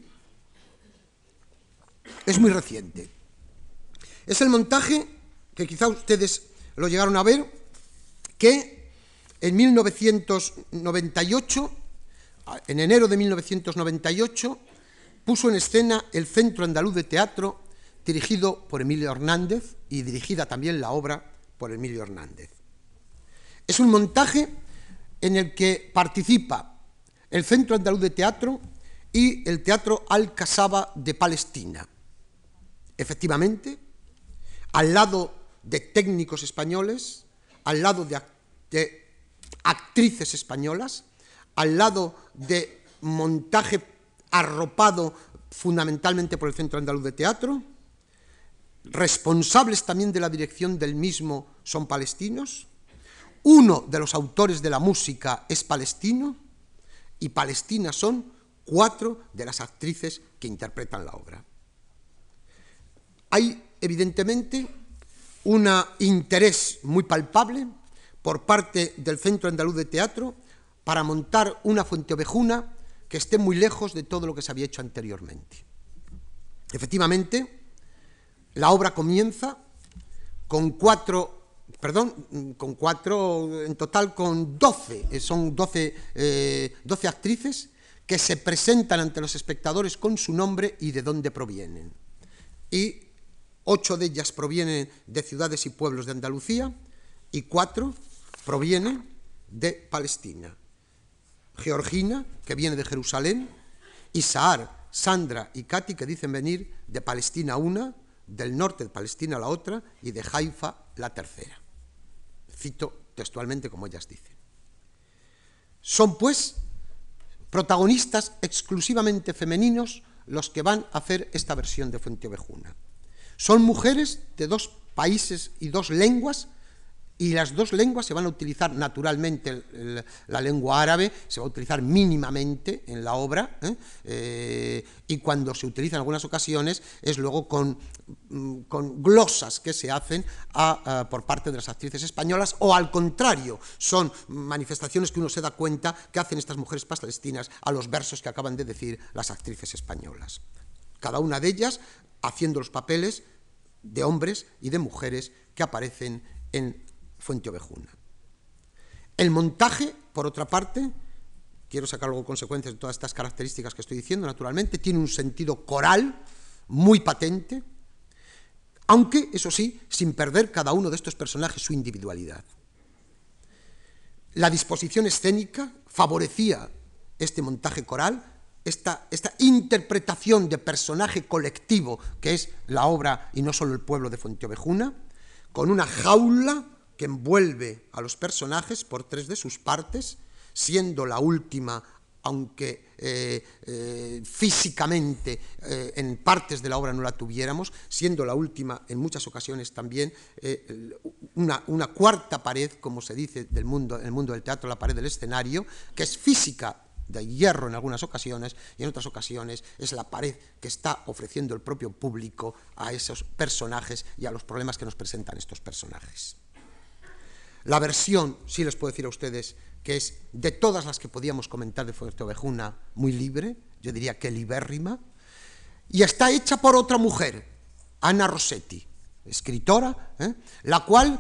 es muy reciente. Es el montaje que quizá ustedes lo llegaron a ver, que en 1998 en enero de 1998, puso en escena el Centro Andaluz de Teatro, dirigido por Emilio Hernández y dirigida también la obra por Emilio Hernández. Es un montaje en el que participa el Centro Andaluz de Teatro y el Teatro Al-Kasaba de Palestina. Efectivamente, al lado de técnicos españoles, al lado de actrices españolas, al lado de montaje arropado fundamentalmente por el Centro Andaluz de Teatro, responsables también de la dirección del mismo son palestinos, uno de los autores de la música es palestino y Palestina son cuatro de las actrices que interpretan la obra. Hay evidentemente un interés muy palpable por parte del Centro Andaluz de Teatro para montar una fuente ovejuna que esté muy lejos de todo lo que se había hecho anteriormente. Efectivamente, la obra comienza con cuatro, perdón, con cuatro, en total con doce, eh, son doce, eh, doce actrices que se presentan ante los espectadores con su nombre y de dónde provienen. Y ocho de ellas provienen de ciudades y pueblos de Andalucía y cuatro provienen de Palestina. Georgina, que viene de Jerusalén, y Sandra y Katy, que dicen venir de Palestina una, del norte de Palestina la otra, y de Haifa la tercera. Cito textualmente como ellas dicen. Son pues protagonistas exclusivamente femeninos los que van a hacer esta versión de Fuente Ovejuna. Son mujeres de dos países y dos lenguas y las dos lenguas se van a utilizar naturalmente, la lengua árabe se va a utilizar mínimamente en la obra, ¿eh? Eh, y cuando se utiliza en algunas ocasiones es luego con, mm, con glosas que se hacen por parte de las actrices españolas, o al contrario, son manifestaciones que uno se da cuenta que hacen estas mujeres palestinas a los versos que acaban de decir las actrices españolas. Cada una de ellas haciendo los papeles de hombres y de mujeres que aparecen en Fuente Ovejuna. El montaje, por otra parte, quiero sacar luego consecuencias de todas estas características que estoy diciendo, naturalmente, tiene un sentido coral muy patente, aunque, eso sí, sin perder cada uno de estos personajes su individualidad. La disposición escénica favorecía este montaje coral, esta, esta, interpretación de personaje colectivo que es la obra y no solo el pueblo de Fuenteovejuna, con una jaula que envuelve a los personajes por tres de sus partes, siendo la última aunque eh, eh, físicamente eh, en partes de la obra no la tuviéramos, siendo la última en muchas ocasiones también una, cuarta pared, como se dice del mundo, en el mundo del teatro, la pared del escenario, que es física de hierro en algunas ocasiones y en otras ocasiones es la pared que está ofreciendo el propio público a esos personajes y a los problemas que nos presentan estos personajes. La versión, sí les puedo decir a ustedes, que es de todas las que podíamos comentar de Ovejuna, muy libre, yo diría que libérrima, y está hecha por otra mujer, Ana Rossetti, escritora, ¿eh? la cual,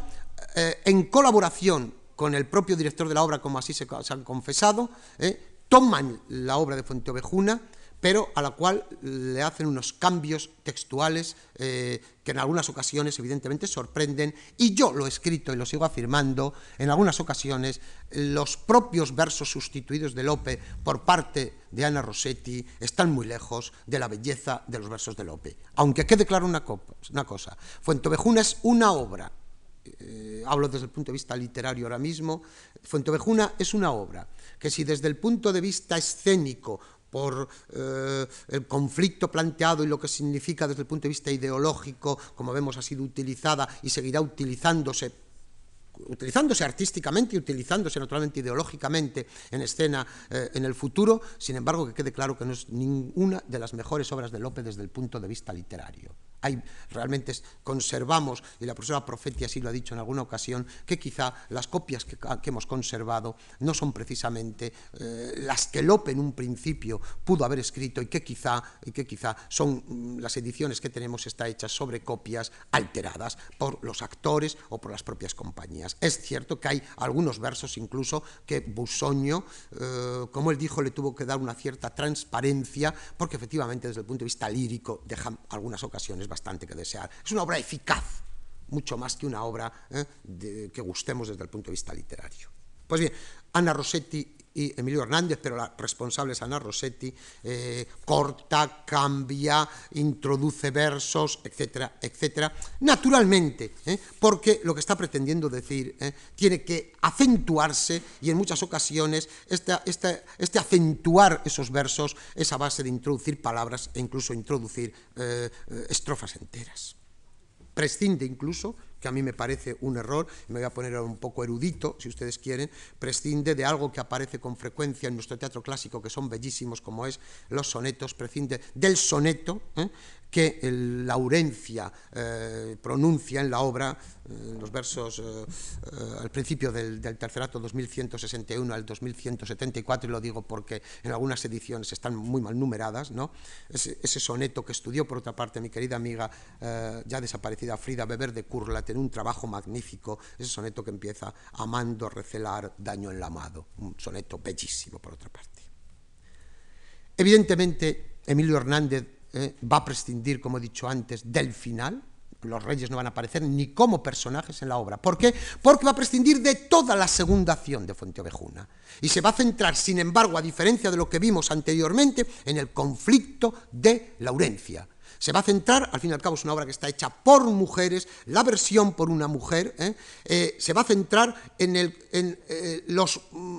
eh, en colaboración con el propio director de la obra, como así se, han confesado, ¿eh? toman la obra de Fuenteovejuna pero a la cual le hacen unos cambios textuales eh, que en algunas ocasiones evidentemente sorprenden, y yo lo he escrito y lo sigo afirmando, en algunas ocasiones los propios versos sustituidos de Lope por parte de Ana Rossetti están muy lejos de la belleza de los versos de Lope. Aunque quede claro una, una cosa, Fuentovejuna es una obra, eh, hablo desde el punto de vista literario ahora mismo, Fuentovejuna es una obra que si desde el punto de vista escénico por eh, el conflicto planteado y lo que significa desde el punto de vista ideológico, como vemos ha sido utilizada y seguirá utilizándose utilizándose artísticamente y utilizándose naturalmente ideológicamente en escena eh, en el futuro, sin embargo que quede claro que no es ninguna de las mejores obras de Lope desde el punto de vista literario. Hay, realmente conservamos, y la profesora Profeti así lo ha dicho en alguna ocasión, que quizá las copias que, hemos conservado no son precisamente eh, las que Lope en un principio pudo haber escrito y que quizá, y que quizá son mm, las ediciones que tenemos está hechas sobre copias alteradas por los actores o por las propias compañías. Es cierto que hay algunos versos incluso que Busoño, eh, como él dijo, le tuvo que dar una cierta transparencia, porque efectivamente desde el punto de vista lírico dejan algunas ocasiones bastante que desear. Es una obra eficaz, mucho más que una obra eh, que gustemos desde el punto de vista literario. Pues bien, Ana Rossetti y Emilio Hernández, pero la responsable es Ana Rossetti, eh, corta, cambia, introduce versos, etcétera, etcétera. Naturalmente, eh, porque lo que está pretendiendo decir tiene que acentuarse y en muchas ocasiones este, acentuar esos versos es a base de introducir palabras e incluso introducir estrofas enteras. Prescinde incluso, que a mí me parece un error, me voy a poner un poco erudito, si ustedes quieren, prescinde de algo que aparece con frecuencia en nuestro teatro clásico, que son bellísimos, como es los sonetos, prescinde del soneto, ¿eh? que el Laurencia eh, pronuncia en la obra, en los versos eh, al principio del, del, tercer acto 2161 al 2174, y lo digo porque en algunas ediciones están muy mal numeradas, ¿no? ese, soneto que estudió por otra parte mi querida amiga ya desaparecida Frida Beber de Kurlat en un trabajo magnífico, ese soneto que empieza amando, recelar, daño en la amado, un soneto bellísimo por otra parte. Evidentemente, Emilio Hernández eh, va a prescindir, como he dicho antes, del final. Los reyes no van a aparecer ni como personajes en la obra. ¿Por qué? Porque va a prescindir de toda la segunda acción de Fuenteovejuna. Y se va a centrar, sin embargo, a diferencia de lo que vimos anteriormente, en el conflicto de Laurencia. Se va a centrar, al fin y al cabo es una obra que está hecha por mujeres, la versión por una mujer, ¿eh? Eh, se va a centrar en, el, en los, mm,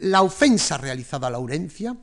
la ofensa realizada a Laurencia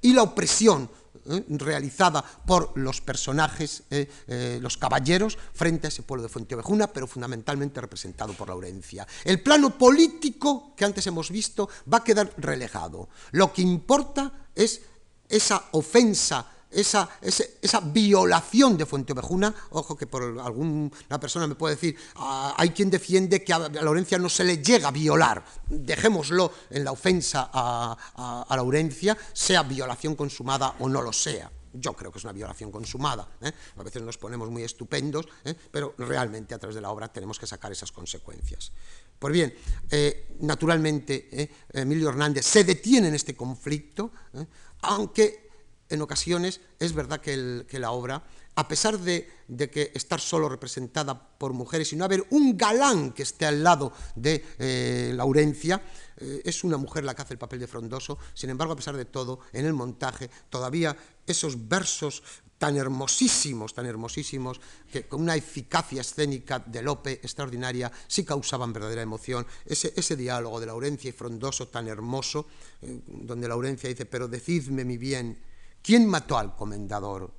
y la opresión ¿eh? realizada por los personajes, ¿eh? Eh, los caballeros, frente a ese pueblo de Fuenteovejuna, pero fundamentalmente representado por Laurencia. El plano político que antes hemos visto va a quedar relegado. Lo que importa es esa ofensa esa, esa, violación de Fuenteovejuna, ojo que por alguna persona me puede decir, ah, hay quien defiende que a Laurencia no se le llega a violar, dejémoslo en la ofensa a, a, Laurencia, sea violación consumada o no lo sea. Yo creo que es una violación consumada. ¿eh? A veces nos ponemos muy estupendos, ¿eh? pero realmente a través de la obra tenemos que sacar esas consecuencias. Pues bien, eh, naturalmente Emilio Hernández se detiene en este conflicto, aunque en ocasiones es verdad que, la obra, a pesar de, que estar solo representada por mujeres y no haber un galán que esté al lado de eh, Laurencia, eh, es una mujer la que hace el papel de frondoso, sin embargo, a pesar de todo, en el montaje, todavía esos versos tan hermosísimos, tan hermosísimos, que con una eficacia escénica de Lope extraordinaria sí causaban verdadera emoción. Ese, diálogo de Laurencia y Frondoso tan hermoso, eh, donde Laurencia dice, pero decidme mi bien, ¿quién mató al comendador?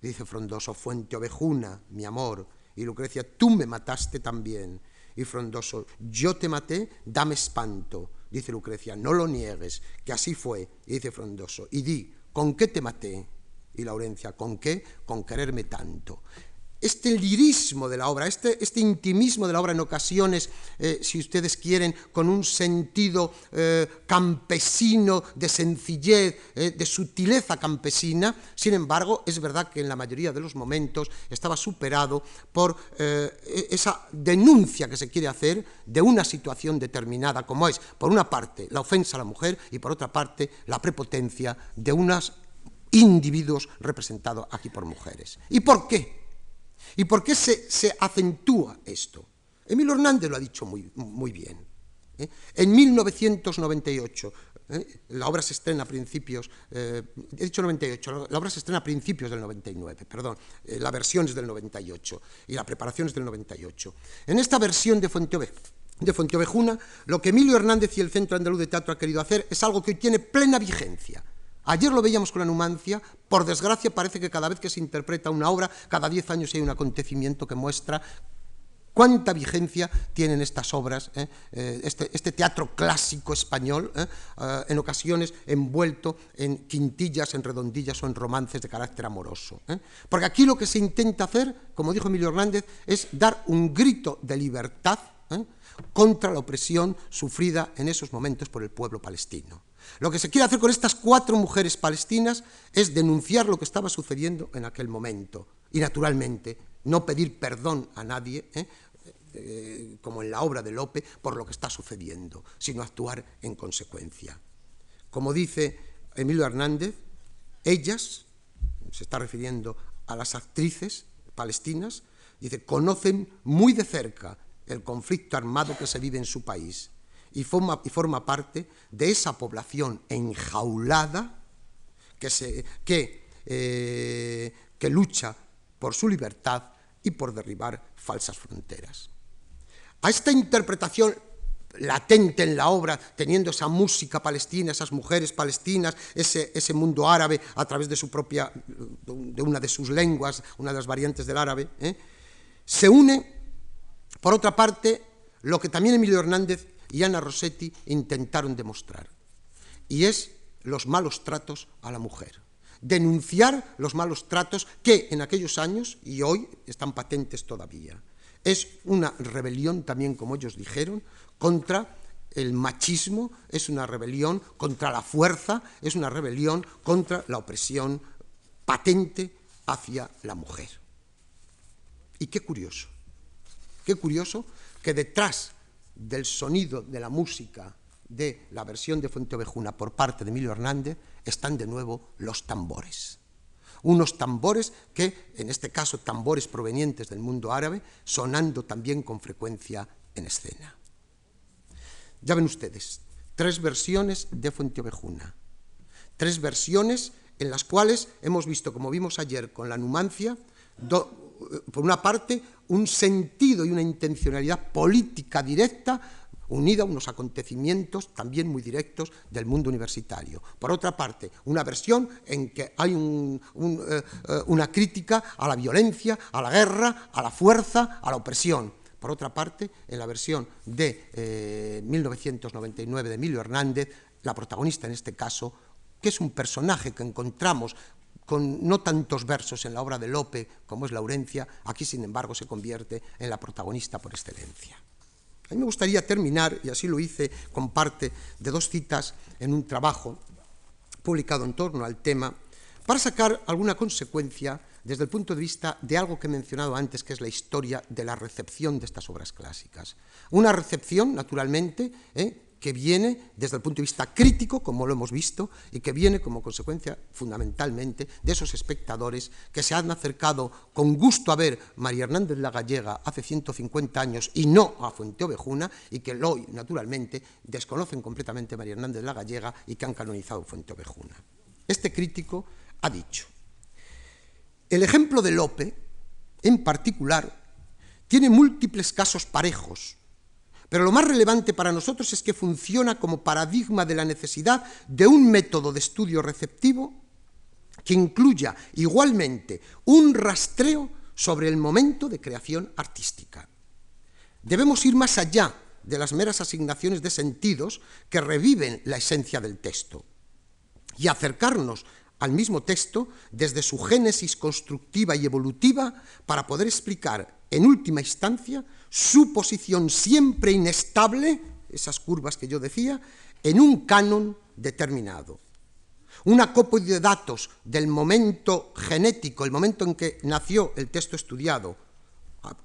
Dice Frondoso, Fuente Ovejuna, mi amor. Y Lucrecia, tú me mataste también. Y Frondoso, yo te maté, dame espanto. Dice Lucrecia, no lo niegues, que así fue. Y dice Frondoso, y di, ¿con qué te maté? Y Laurencia, ¿con qué? Con quererme tanto. Este lirismo de la obra, este, este intimismo de la obra en ocasiones, eh, si ustedes quieren, con un sentido eh, campesino, de sencillez, eh, de sutileza campesina, sin embargo, es verdad que en la mayoría de los momentos estaba superado por e, esa denuncia que se quiere hacer de una situación determinada, como es, por una parte, la ofensa a la mujer y por otra parte, la prepotencia de unas individuos representados aquí por mujeres. ¿Y por qué? ¿Y por qué se, acentúa esto? Emilio Hernández lo ha dicho muy, muy bien. ¿eh? En 1998, ¿eh? la obra se estrena a principios, eh, dicho 98, la obra se estrena a principios del 99, perdón, la versión es del 98 y la preparación es del 98. En esta versión de de Fuenteovejuna, lo que Emilio Hernández y el Centro Andaluz de Teatro ha querido hacer es algo que hoy tiene plena vigencia. Ayer lo veíamos con la Numancia, por desgracia parece que cada vez que se interpreta una obra, cada diez años hay un acontecimiento que muestra cuánta vigencia tienen estas obras, eh? Eh, este, este, teatro clásico español, eh, en ocasiones envuelto en quintillas, en redondillas o en romances de carácter amoroso. Porque aquí lo que se intenta hacer, como dijo Emilio Hernández, es dar un grito de libertad contra la opresión sufrida en esos momentos por el pueblo palestino. Lo que se quiere hacer con estas cuatro mujeres palestinas es denunciar lo que estaba sucediendo en aquel momento y, naturalmente, no pedir perdón a nadie, ¿eh? Eh, como en la obra de Lope, por lo que está sucediendo, sino actuar en consecuencia. Como dice Emilio Hernández, ellas, se está refiriendo a las actrices palestinas, dice, conocen muy de cerca el conflicto armado que se vive en su país y forma, y forma parte de esa población enjaulada que, se, que, eh, que lucha por su libertad y por derribar falsas fronteras. A esta interpretación latente en la obra, teniendo esa música palestina, esas mujeres palestinas, ese, ese, mundo árabe a través de su propia, de una de sus lenguas, una de las variantes del árabe, ¿eh? se une, por otra parte, lo que también Emilio Hernández y Ana Rossetti intentaron demostrar, y es los malos tratos a la mujer. Denunciar los malos tratos que en aquellos años y hoy están patentes todavía. Es una rebelión también, como ellos dijeron, contra el machismo, es una rebelión contra la fuerza, es una rebelión contra la opresión patente hacia la mujer. Y qué curioso, qué curioso que detrás del sonido de la música de la versión de Fuenteovejuna por parte de Emilio Hernández están de nuevo los tambores. Unos tambores que, en este caso, tambores provenientes del mundo árabe, sonando también con frecuencia en escena. Ya ven ustedes, tres versiones de Fuenteovejuna. Tres versiones en las cuales hemos visto, como vimos ayer con la Numancia, por una parte, un sentido y una intencionalidad política directa unida a unos acontecimientos también muy directos del mundo universitario. Por otra parte, una versión en que hay eh, eh, una crítica a la violencia, a la guerra, a la fuerza, a la opresión. Por otra parte, en la versión de 1999 eh, de Emilio Hernández, la protagonista en este caso, que es un personaje que encontramos con no tantos versos en la obra de Lope como es Laurencia, aquí sin embargo se convierte en la protagonista por excelencia. A mí me gustaría terminar, y así lo hice con parte de dos citas en un trabajo publicado en torno al tema, para sacar alguna consecuencia desde el punto de vista de algo que he mencionado antes, que es la historia de la recepción de estas obras clásicas. Una recepción, naturalmente, ¿eh? Que viene desde el punto de vista crítico, como lo hemos visto, y que viene como consecuencia fundamentalmente de esos espectadores que se han acercado con gusto a ver María Hernández la Gallega hace 150 años y no a Fuenteovejuna, y que hoy, naturalmente, desconocen completamente a María Hernández la Gallega y que han canonizado Fuenteovejuna. Este crítico ha dicho, El ejemplo de Lope, en particular, tiene múltiples casos parejos, pero lo más relevante para nosotros es que funciona como paradigma de la necesidad de un método de estudio receptivo que incluya igualmente un rastreo sobre el momento de creación artística. Debemos ir más allá de las meras asignaciones de sentidos que reviven la esencia del texto y acercarnos al mismo texto desde su génesis constructiva y evolutiva para poder explicar en última instancia su posición siempre inestable, esas curvas que yo decía, en un canon determinado. Un acopio de datos del momento genético, el momento en que nació el texto estudiado,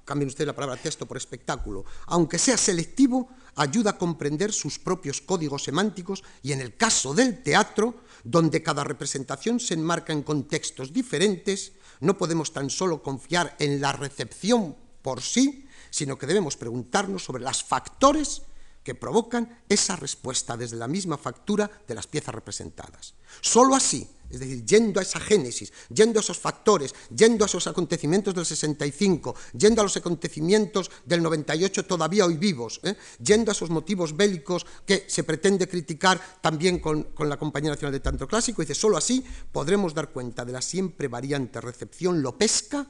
cambien ustedes la palabra texto por espectáculo, aunque sea selectivo, ayuda a comprender sus propios códigos semánticos y en el caso del teatro, donde cada representación se enmarca en contextos diferentes, no podemos tan solo confiar en la recepción por sí, sino que debemos preguntarnos sobre los factores que provocan esa respuesta desde la misma factura de las piezas representadas. Solo así, es decir, yendo a esa génesis, yendo a esos factores, yendo a esos acontecimientos del 65, yendo a los acontecimientos del 98 todavía hoy vivos, ¿eh? yendo a esos motivos bélicos que se pretende criticar también con, la Compañía Nacional de Tanto Clásico, dice, solo así podremos dar cuenta de la siempre variante recepción lopesca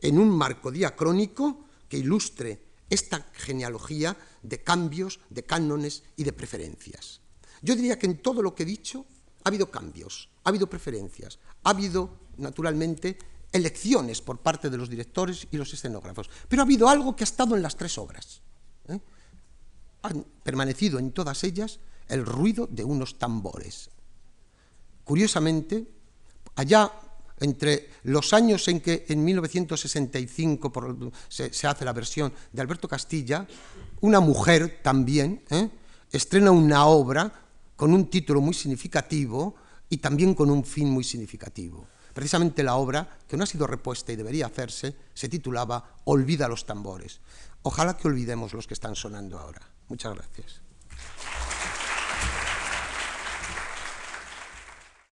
en un marco diacrónico que ilustre esta genealogía de cambios, de cánones y de preferencias. Yo diría que en todo lo que he dicho ha habido cambios, ha habido preferencias, ha habido, naturalmente, elecciones por parte de los directores y los escenógrafos, pero ha habido algo que ha estado en las tres obras. ¿eh? Han permanecido en todas ellas el ruido de unos tambores. Curiosamente, allá entre los años en que en 1965 se, hace la versión de Alberto Castilla, una mujer también ¿eh? estrena una obra con un título muy significativo y también con un fin muy significativo. Precisamente la obra, que no ha sido repuesta y debería hacerse, se titulaba Olvida los tambores. Ojalá que olvidemos los que están sonando ahora. Muchas gracias.